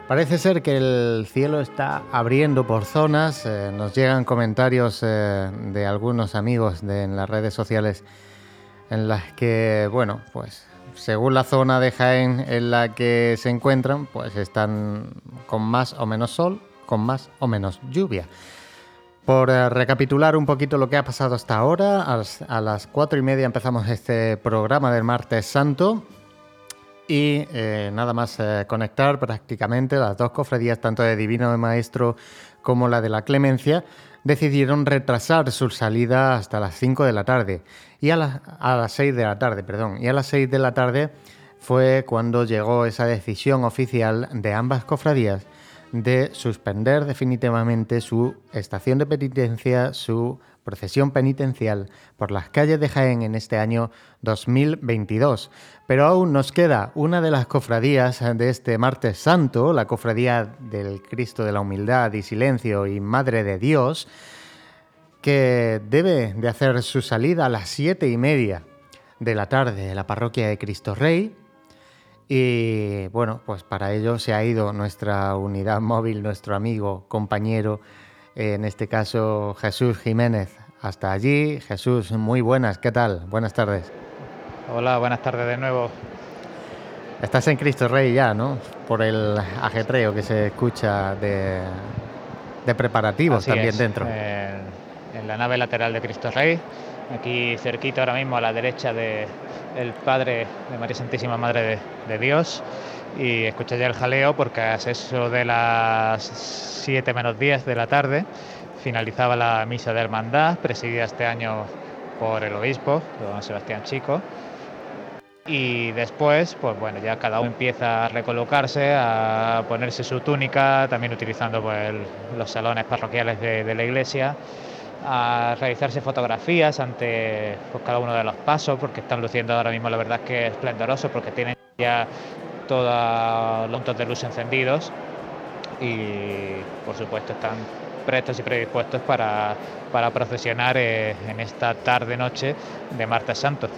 Parece ser que el cielo está abriendo por zonas. eh, nos llegan comentarios eh, de algunos amigos de, en las redes sociales en las que, bueno, pues según la zona de Jaén en la que se encuentran, pues están con más o menos sol, con más o menos lluvia. Por eh, recapitular un poquito lo que ha pasado hasta ahora, a las, cuatro y media empezamos este programa del martes santo y eh, nada más eh, conectar prácticamente las dos cofradías, tanto de Divino de Maestro como la de la Clemencia, decidieron retrasar su salida hasta las 5 de la tarde. Y a las 6 de la tarde, perdón, y a las 6 de la tarde fue cuando llegó esa decisión oficial de ambas cofradías de suspender definitivamente su estación de penitencia, su procesión penitencial por las calles de Jaén en este año 2022. Pero aún nos queda una de las cofradías de este martes santo, la cofradía del Cristo de la Humildad y Silencio y Madre de Dios, que debe de hacer su salida a las siete y media de la tarde de la parroquia de Cristo Rey. Y bueno, pues para ello se ha ido nuestra unidad móvil, nuestro amigo, compañero, eh, en este caso Jesús Jiménez. Hasta allí, Jesús, muy buenas, ¿qué tal? Buenas tardes. Hola, buenas tardes de nuevo. Estás en Cristo Rey ya, ¿no? Por el ajetreo que se escucha de, de preparativos Así también es, dentro. En, en la nave lateral de Cristo Rey, aquí cerquita ahora mismo a la derecha de el Padre de María Santísima Madre de, de Dios. Y escuché ya el jaleo porque a eso de las 7 menos 10 de la tarde finalizaba la misa de hermandad, presidida este año por el obispo, don Sebastián Chico. Y después, pues bueno, ya cada uno empieza a recolocarse, a ponerse su túnica, también utilizando pues, los salones parroquiales de, de la iglesia, a realizarse fotografías ante pues, cada uno de los pasos, porque están luciendo ahora mismo, la verdad es que esplendoroso, porque tienen ya todos los puntos de luz encendidos y por supuesto están prestos y predispuestos para, para procesionar eh, en esta tarde-noche de Martes Santo.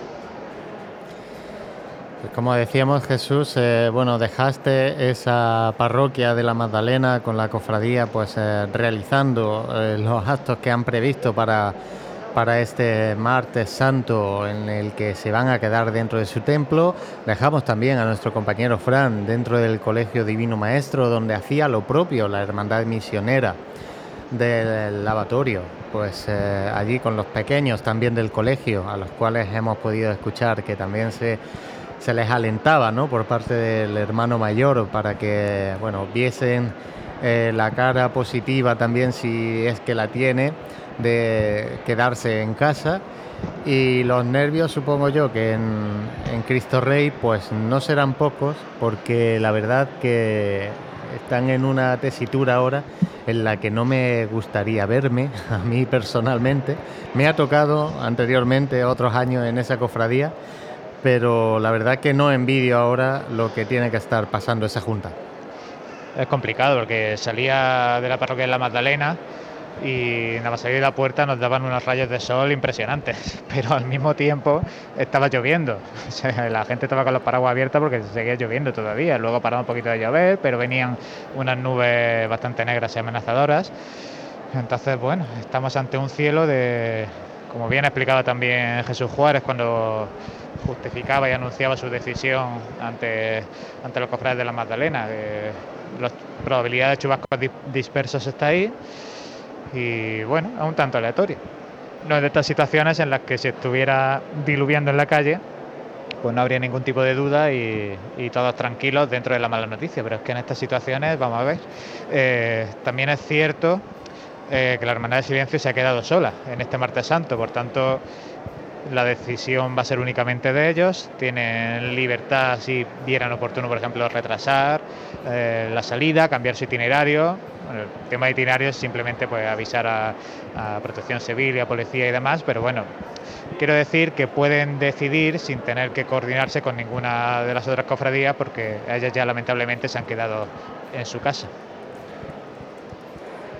Pues como decíamos, Jesús, eh, bueno, dejaste esa parroquia de la Magdalena con la cofradía, pues eh, realizando eh, los actos que han previsto para, para este martes santo en el que se van a quedar dentro de su templo. Dejamos también a nuestro compañero Fran dentro del Colegio Divino Maestro, donde hacía lo propio la Hermandad Misionera del lavatorio, pues allí con los pequeños también del colegio, a los cuales hemos podido escuchar que también se, se les alentaba ¿no? por parte del hermano mayor para que bueno, viesen eh, la cara positiva también, si es que la tiene, de quedarse en casa. Y los nervios, supongo yo, que en, en Cristo Rey, pues no serán pocos, porque la verdad que están en una tesitura ahora en la que no me gustaría verme, a mí personalmente. Me ha tocado anteriormente otros años en esa cofradía, pero la verdad que no envidio ahora lo que tiene que estar pasando esa junta. Es complicado porque salía de la parroquia de la Magdalena y nada más salir de la puerta nos daban unos rayos de sol impresionantes, pero al mismo tiempo estaba lloviendo. La gente estaba con los paraguas abiertos porque seguía lloviendo todavía. Luego paraba un poquito de llover, pero venían unas nubes bastante negras y amenazadoras. Entonces, bueno, estamos ante un cielo de, como bien explicaba también Jesús Juárez cuando justificaba y anunciaba su decisión ante, ante los cofrades de la Magdalena. que la probabilidad de chubascos di- dispersos está ahí y bueno, es un tanto aleatorio. No es de estas situaciones en las que si estuviera diluviando en la calle, pues no habría ningún tipo de duda y, y todos tranquilos dentro de la mala noticia. Pero es que en estas situaciones, vamos a ver, eh, también es cierto eh, que la Hermandad de Silencio se ha quedado sola en este martes santo, por tanto la decisión va a ser únicamente de ellos, tienen libertad si vieran oportuno, por ejemplo, retrasar eh, la salida, cambiar su itinerario. El tema de itinerario es simplemente pues, avisar a, a Protección Civil y a Policía y demás, pero bueno, quiero decir que pueden decidir sin tener que coordinarse con ninguna de las otras cofradías porque ellas ya lamentablemente se han quedado en su casa.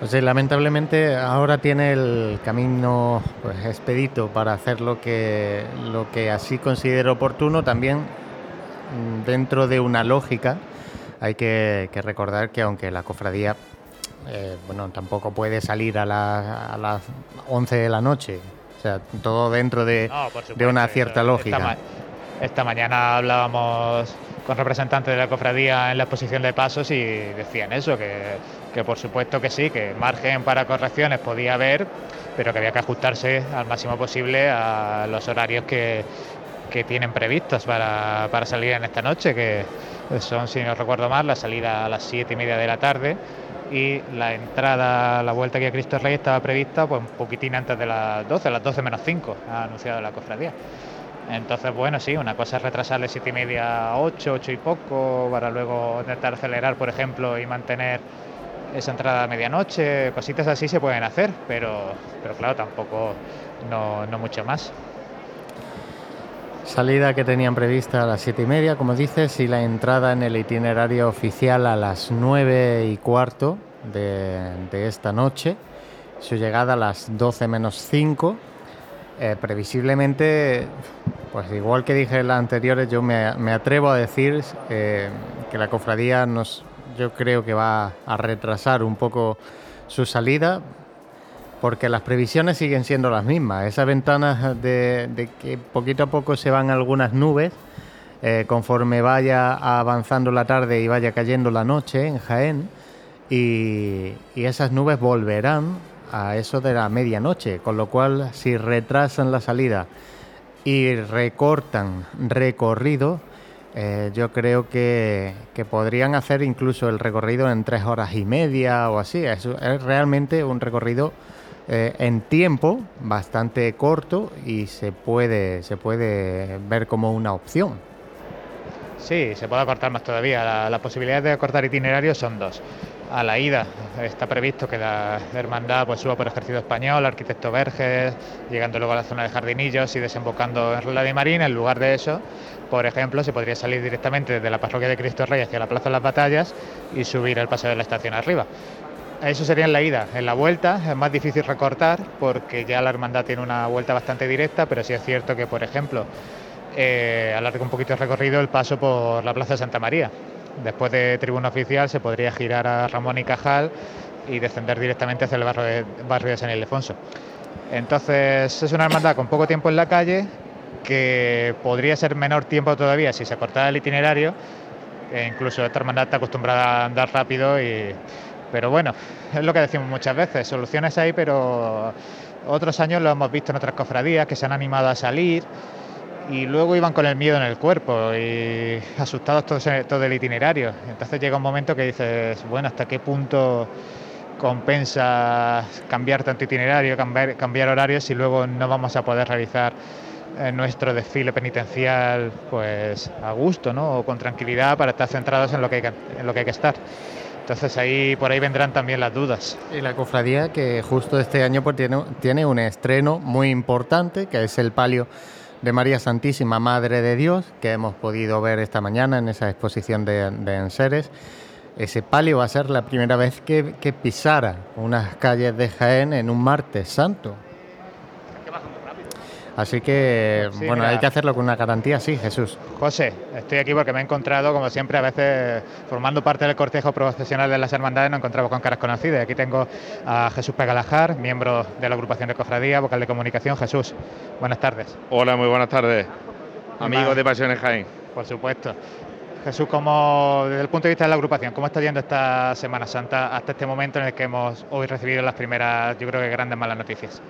Pues sí, lamentablemente ahora tiene el camino pues, expedito para hacer lo que, lo que así considero oportuno, también mm, dentro de una lógica. Hay que, que recordar que aunque la cofradía eh, bueno, tampoco puede salir a, la- a las 11 de la noche, o sea, todo dentro de, No, una cierta esta lógica. ma- Esta, mañana hablábamos con representantes de la cofradía en la exposición de pasos y decían eso, que, que por supuesto que sí, que margen para correcciones podía haber, pero que había que ajustarse al máximo posible a los horarios que, que tienen previstos para, para salir en esta noche, que son, si no recuerdo mal, la salida a las siete y media de la tarde y la entrada, la vuelta aquí a Cristo Rey estaba prevista pues un poquitín antes de las 12, a las 12 menos 5, ha anunciado la cofradía. Entonces, bueno, sí, una cosa es retrasarle siete y media a 8, 8 y poco, para luego intentar acelerar, por ejemplo, y mantener esa entrada a medianoche, cositas así se pueden hacer, pero, pero claro, tampoco no, no mucho más. Salida que tenían prevista a las siete y media, como dices, y la entrada en el itinerario oficial a las nueve y cuarto de, esta noche. Su llegada a las 12 menos 5. Eh, previsiblemente, pues igual que dije en las anteriores, yo me, me atrevo a decir eh, que la cofradía nos, yo creo que va a retrasar un poco su salida, porque las previsiones siguen siendo las mismas. Esas ventanas de, que poquito a poco se van algunas nubes, eh, conforme vaya avanzando la tarde y vaya cayendo la noche en Jaén, y esas nubes volverán a eso de la medianoche, con lo cual si retrasan la salida y recortan recorrido, eh, yo creo que, podrían hacer incluso el recorrido en tres horas y media o así. Es, realmente un recorrido eh, en tiempo bastante corto y se puede, se puede ver como una opción. Sí, se puede acortar más todavía. La- las posibilidades de acortar itinerario son dos. A la ida está previsto que la hermandad pues, suba por Ejército Español, Arquitecto Verges, llegando luego a la zona de Jardinillos y desembocando en Rueda de Marín. En lugar de eso, por ejemplo, se podría salir directamente desde la parroquia de Cristo Rey hacia la Plaza de las Batallas y subir el paso de la estación arriba. Eso sería en la ida. En la vuelta es más difícil recortar porque ya la hermandad tiene una vuelta bastante directa, pero sí es cierto que, por ejemplo, eh, alarga un poquito el recorrido el paso por la Plaza de Santa María. Después de tribuna oficial se podría girar a Ramón y Cajal y descender directamente hacia el barrio de, barrio de San Ildefonso. Entonces es una hermandad con poco tiempo en la calle que podría ser menor tiempo todavía si se cortara el itinerario. E incluso esta hermandad está acostumbrada a andar rápido y, pero bueno, es lo que decimos muchas veces, soluciones hay, pero otros años lo hemos visto en otras cofradías que se han animado a salir y luego iban con el miedo en el cuerpo y asustados todo, todo el itinerario. Entonces llega un momento que dices, bueno, ¿hasta qué punto compensa cambiar tanto itinerario, cambiar, cambiar horarios si luego no vamos a poder realizar eh, nuestro desfile penitencial pues a gusto, ¿no? O con tranquilidad para estar centrados en lo que hay que, en lo que, hay que estar. Entonces ahí por ahí vendrán también las dudas. Y la cofradía que justo este año pues, tiene, tiene un estreno muy importante, que es el palio de María Santísima, Madre de Dios, que hemos podido ver esta mañana en esa exposición de, enseres. Ese palio va a ser la primera vez que, que pisara unas calles de Jaén en un martes santo. Así que, Sí, bueno, mira. hay que hacerlo con una garantía, sí, Jesús. José, estoy aquí porque me he encontrado, como siempre, a veces formando parte del cortejo profesional de las hermandades, nos encontramos con caras conocidas. Aquí tengo a Jesús Pegalajar, miembro de la agrupación de cofradía, vocal de comunicación. Jesús, buenas tardes. Hola, muy buenas tardes. Amigos de Pasiones Jaén. Por supuesto. Jesús, ¿cómo, desde el punto de vista de la agrupación, cómo está yendo esta Semana Santa hasta este momento en el que hemos hoy recibido las primeras, yo creo que grandes malas noticias?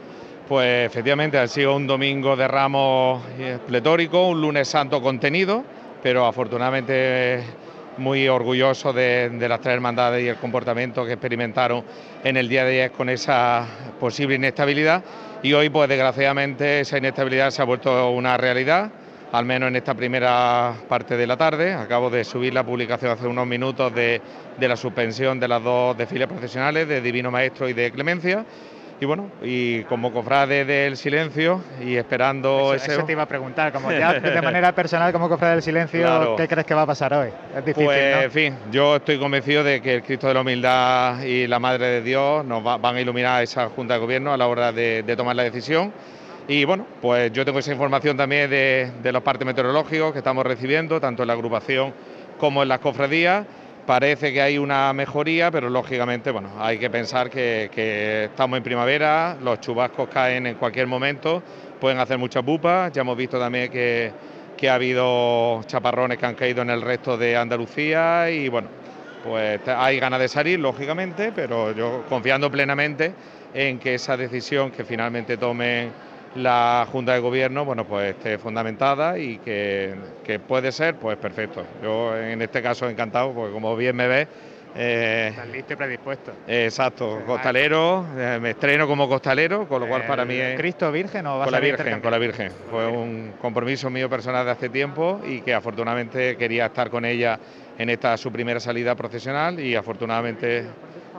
Pues efectivamente ha sido un domingo de ramos eh, pletórico, un lunes santo contenido, pero afortunadamente muy orgulloso de, de las tres hermandades y el comportamiento que experimentaron en el día de ayer con esa posible inestabilidad. Y hoy, pues desgraciadamente, esa inestabilidad se ha vuelto una realidad, al menos en esta primera parte de la tarde. Acabo de subir la publicación hace unos minutos de, de la suspensión de las dos desfiles profesionales, de Divino Maestro y de Clemencia. Y bueno, y como cofrade del silencio y esperando Eso, ese... eso te iba a preguntar, como ya de manera personal, como cofrade del silencio, Claro. ¿qué crees que va a pasar hoy? Es difícil, Pues, ¿no? en fin, yo estoy convencido de que el Cristo de la Humildad y la Madre de Dios nos va- van a iluminar esa Junta de Gobierno a la hora de, de tomar la decisión. Y bueno, pues yo tengo esa información también de, de los partes meteorológicos que estamos recibiendo, tanto en la agrupación como en las cofradías. Parece que hay una mejoría, pero lógicamente, bueno, hay que pensar que, estamos en primavera, los chubascos caen en cualquier momento, pueden hacer muchas pupas. Ya hemos visto también que, que ha habido chaparrones que han caído en el resto de Andalucía y bueno, pues hay ganas de salir, lógicamente, pero yo confiando plenamente en que esa decisión que finalmente tome la Junta de Gobierno, bueno, pues esté fundamentada y que, que puede ser, pues perfecto. Yo en este caso encantado, porque como bien me ves, eh, Estás listo y predispuesto. exacto, costalero, eh, me estreno como costalero, con lo cual para mí es... ¿Cristo Virgen o vas Con la a Virgen, con la Virgen. Fue un compromiso mío personal de hace tiempo y que afortunadamente quería estar con ella en esta su primera salida profesional y afortunadamente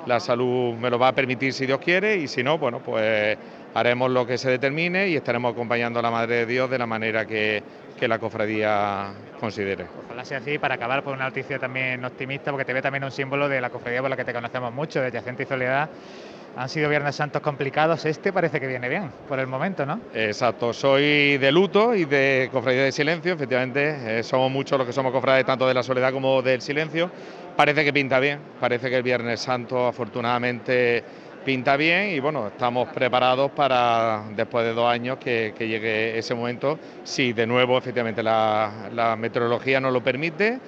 la salud me lo va a permitir si Dios quiere y si no, bueno, pues haremos lo que se determine y estaremos acompañando a la Madre de Dios de la manera que, que la cofradía considere. Ojalá sea así para acabar por una noticia también optimista, porque te ve también un símbolo de la cofradía por la que te conocemos mucho, de Yacente y Soledad. Han sido Viernes Santos complicados, este parece que viene bien, por el momento, ¿no? Exacto, soy de luto y de cofradía de silencio, efectivamente, eh, somos muchos los que somos cofrades tanto de la soledad como del silencio. Parece que pinta bien, parece que el Viernes Santo afortunadamente pinta bien y bueno, estamos preparados para después de dos años que, que llegue ese momento, si de nuevo efectivamente la, la meteorología nos lo permite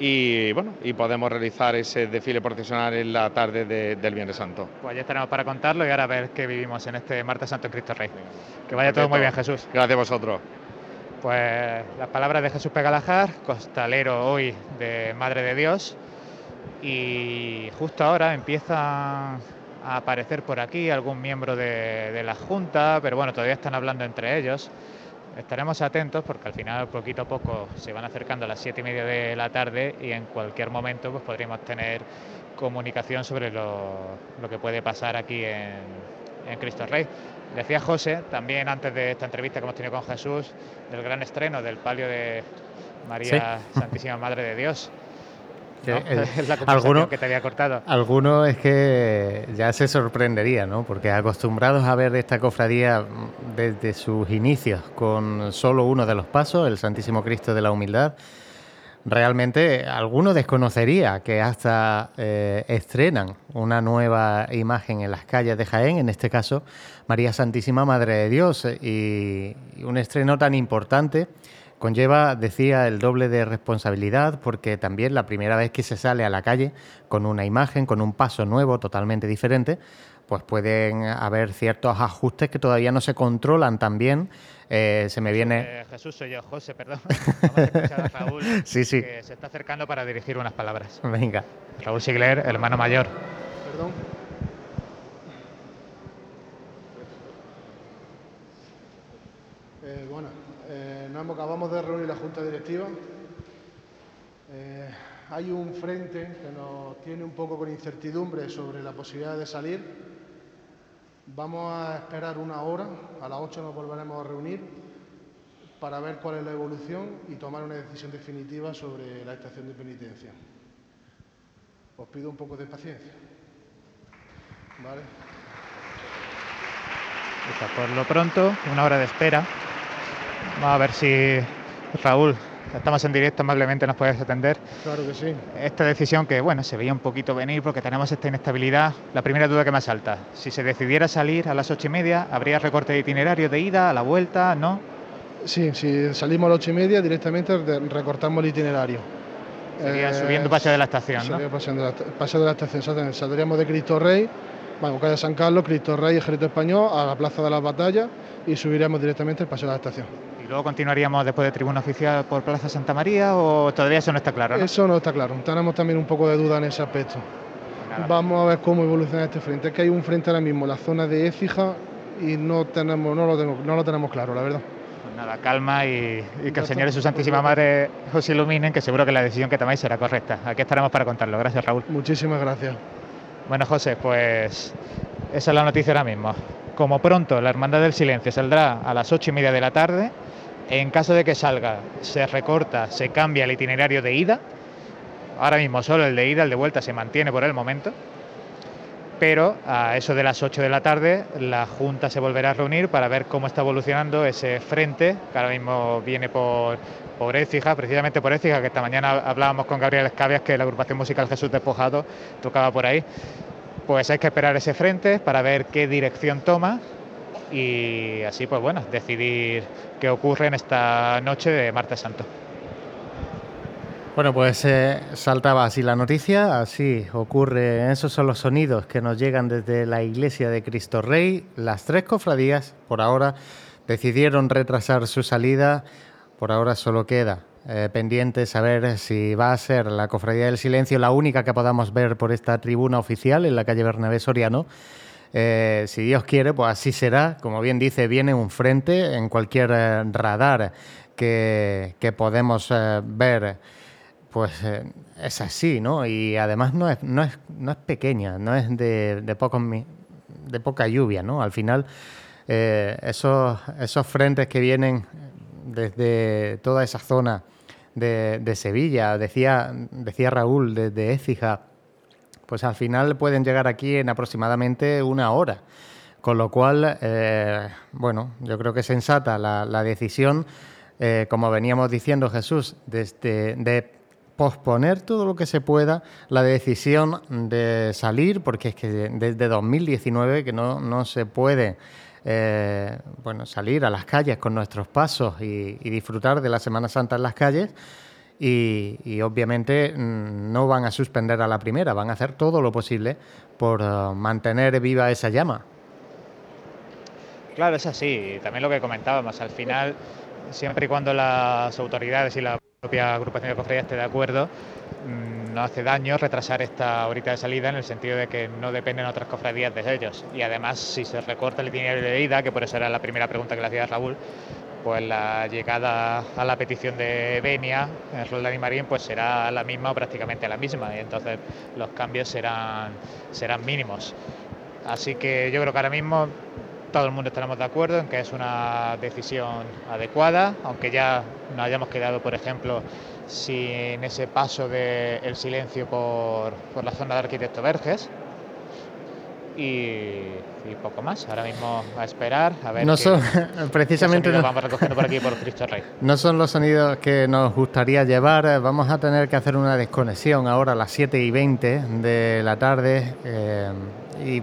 y bueno, y podemos realizar ese desfile procesional en la tarde de- del Viernes Santo. Pues ya estaremos para contarlo y ahora a ver qué vivimos en este martes santo en Cristo Rey. Que vaya todo muy bien, Jesús. Gracias a vosotros. Pues las palabras de Jesús Pegalajar, costalero hoy de Madre de Dios. Y justo ahora empieza a aparecer por aquí algún miembro de, de la Junta, pero bueno, todavía están hablando entre ellos. Estaremos atentos porque al final, poquito a poco, se van acercando a las siete y media de la tarde y en cualquier momento pues, podríamos tener comunicación sobre lo, lo que puede pasar aquí en, en Cristo Rey. Decía José, también antes de esta entrevista que hemos tenido con Jesús, del gran estreno del palio de María Santísima Madre de Dios. Que, ¿no? es la conversación alguno- que te había cortado. Algunos es que ya se sorprendería, ¿no? Porque acostumbrados a ver esta cofradía desde sus inicios con solo uno de los pasos, el Santísimo Cristo de la Humildad, realmente alguno desconocería que hasta eh, estrenan una nueva imagen en las calles de Jaén, en este caso María Santísima Madre de Dios, y, y un estreno tan importante conlleva, decía, el doble de responsabilidad porque también la primera vez que se sale a la calle con una imagen, con un paso nuevo, totalmente diferente, pues pueden haber ciertos ajustes que todavía no se controlan tan bien. Eh, se me viene... Eh, Jesús, soy yo, José, perdón. Vamos a escuchar a Raúl, Sí, sí. que se está acercando para dirigir unas palabras. Venga. Raúl Sigler, hermano mayor. Perdón. Eh, bueno, acabamos de reunir la Junta Directiva. Eh, hay un frente que nos tiene un poco con incertidumbre sobre la posibilidad de salir. Vamos a esperar una hora, a las 8 nos volveremos a reunir para ver cuál es la evolución y tomar una decisión definitiva sobre la estación de penitencia. Os pido un poco de paciencia. Por lo pronto, una hora de espera. Vamos a ver si Raúl, estamos en directo, amablemente nos puedes atender. Claro que sí. Esta decisión que, bueno, se veía un poquito venir porque tenemos esta inestabilidad. La primera duda que me salta, si se decidiera salir a las ocho y media, ¿habría recorte de itinerario de ida, a la vuelta? ¿No? Sí, si salimos a las ocho y media, directamente recortamos el itinerario. Sería Eh, subiendo Paseo de la Estación, ¿no? Paseo de la, paseo de la estación, exactamente. Saldríamos de Cristo Rey, bueno, calle San Carlos, Cristo Rey, Ejército Español, a la Plaza de las Batallas y subiríamos directamente el paseo de la estación. ¿Y luego continuaríamos después de tribuna oficial por Plaza Santa María o todavía eso no está claro? ¿no? Eso no está claro, tenemos también un poco de duda en ese aspecto. nada. Vamos a ver cómo evoluciona este frente. Es que hay un frente ahora mismo en la zona de Écija y no, tenemos, no, lo, tengo- no lo tenemos claro, la verdad. Pues nada, calma y, y que el Señor y su. Santísima Madre os iluminen, que seguro que la decisión que tomáis será correcta. Aquí estaremos para contarlo. Gracias, Raúl. Muchísimas gracias. Bueno, José, pues Esa es la noticia ahora mismo. Como pronto la Hermandad del Silencio saldrá a las ocho y media de la tarde, en caso de que salga, se recorta, se cambia el itinerario de ida. Ahora mismo solo el de ida, el de vuelta se mantiene por el momento pero a eso de las 8 de la tarde la Junta se volverá a reunir para ver cómo está evolucionando ese frente, que ahora mismo viene por, por Écija, precisamente por Écija, que esta mañana hablábamos con Gabriel Escabias que la agrupación musical Jesús Despojado tocaba por ahí. Pues hay que esperar ese frente para ver qué dirección toma y así, pues bueno, decidir qué ocurre en esta noche de Martes Santo. Bueno, pues eh, saltaba así la noticia, así ocurre, esos son los sonidos que nos llegan desde la iglesia de Cristo Rey. Las tres cofradías, por ahora, decidieron retrasar su salida, por ahora solo queda eh, pendiente saber si va a ser la Cofradía del Silencio la única que podamos ver por esta tribuna oficial en la calle Bernabé Soriano. Eh, si Dios quiere, pues así será. Como bien dice, viene un frente en cualquier radar que, podemos ver pues eh, es así, ¿no? Y además no es, no es, no es pequeña, no es de, de, poco, de poca lluvia, ¿no? Al final, eh, esos, esos frentes que vienen desde toda esa zona de, de Sevilla, decía, decía Raúl, desde Écija, pues al final pueden llegar aquí en aproximadamente una hora. Con lo cual, eh, bueno, yo creo que es sensata la, decisión, eh, como veníamos diciendo Jesús, desde, de posponer todo lo que se pueda la decisión de salir, porque es que desde 2019 que no, no se puede eh, bueno, salir a las calles con nuestros pasos y, disfrutar de la Semana Santa en las calles. Y, obviamente mm, no van a suspender a la primera, van a hacer todo lo posible por uh, mantener viva esa llama. Claro, es así. También lo que comentábamos, al final, siempre y cuando las autoridades y la propia agrupación de cofradías esté de acuerdo, mm, no hace daño retrasar esta horita de salida en el sentido de que no dependen otras cofradías de ellos. Y además, si se recorta el itinerario de ida, que por eso era la primera pregunta que le hacía Raúl, pues la llegada a la petición de Benia en Roldán y Marín pues será la misma o prácticamente la misma y entonces los cambios serán, serán mínimos. Así que yo creo que ahora mismo todo el mundo estaremos de acuerdo en que es una decisión adecuada, aunque ya nos hayamos quedado, por ejemplo, sin ese paso del silencio por, por, la zona de Arquitecto Verges. Y, y, poco más. Ahora mismo a esperar a ver. No son, precisamente. No, vamos recogiendo por aquí por Cristo Rey. No son los sonidos que nos gustaría llevar. Vamos a tener que hacer una desconexión ahora a las 7 y 20 de la tarde. Eh, y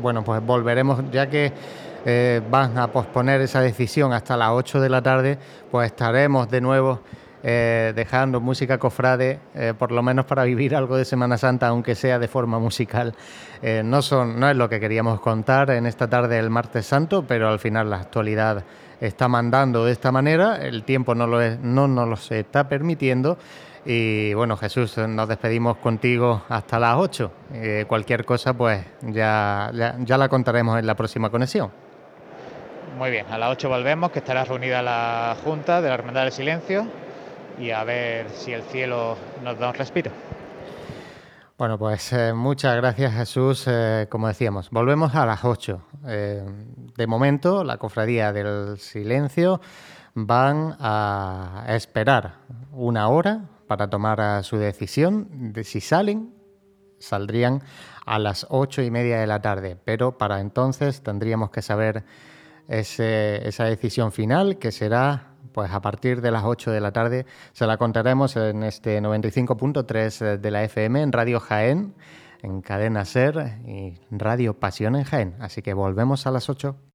bueno, pues volveremos, ya que eh, van a posponer esa decisión hasta las 8 de la tarde, pues estaremos de nuevo eh, dejando música cofrade, eh, por lo menos para vivir algo de Semana Santa, aunque sea de forma musical. Eh, no, son, no es lo que queríamos contar en esta tarde del martes santo, pero al final la actualidad está mandando de esta manera, el tiempo no, lo es, no nos lo está permitiendo. Y bueno, Jesús, nos despedimos contigo hasta las 8. cualquier cosa, pues ya, ya, ya la contaremos en la próxima conexión. Muy bien, a las 8 volvemos, que estará reunida la Junta de la Hermandad del Silencio y a ver si el cielo nos da un respiro. Bueno, pues eh, muchas gracias Jesús. Eh, como decíamos, volvemos a las 8. Eh, de momento, la Cofradía del Silencio van a esperar una hora para tomar su decisión de si salen. Saldrían a las ocho y media de la tarde, pero para entonces tendríamos que saber esa decisión final que será pues a partir de las 8 de la tarde. Se la contaremos en este 95.3 de la FM en Radio Jaén, en Cadena Ser y Radio Pasión en Jaén. Así que volvemos a las 8.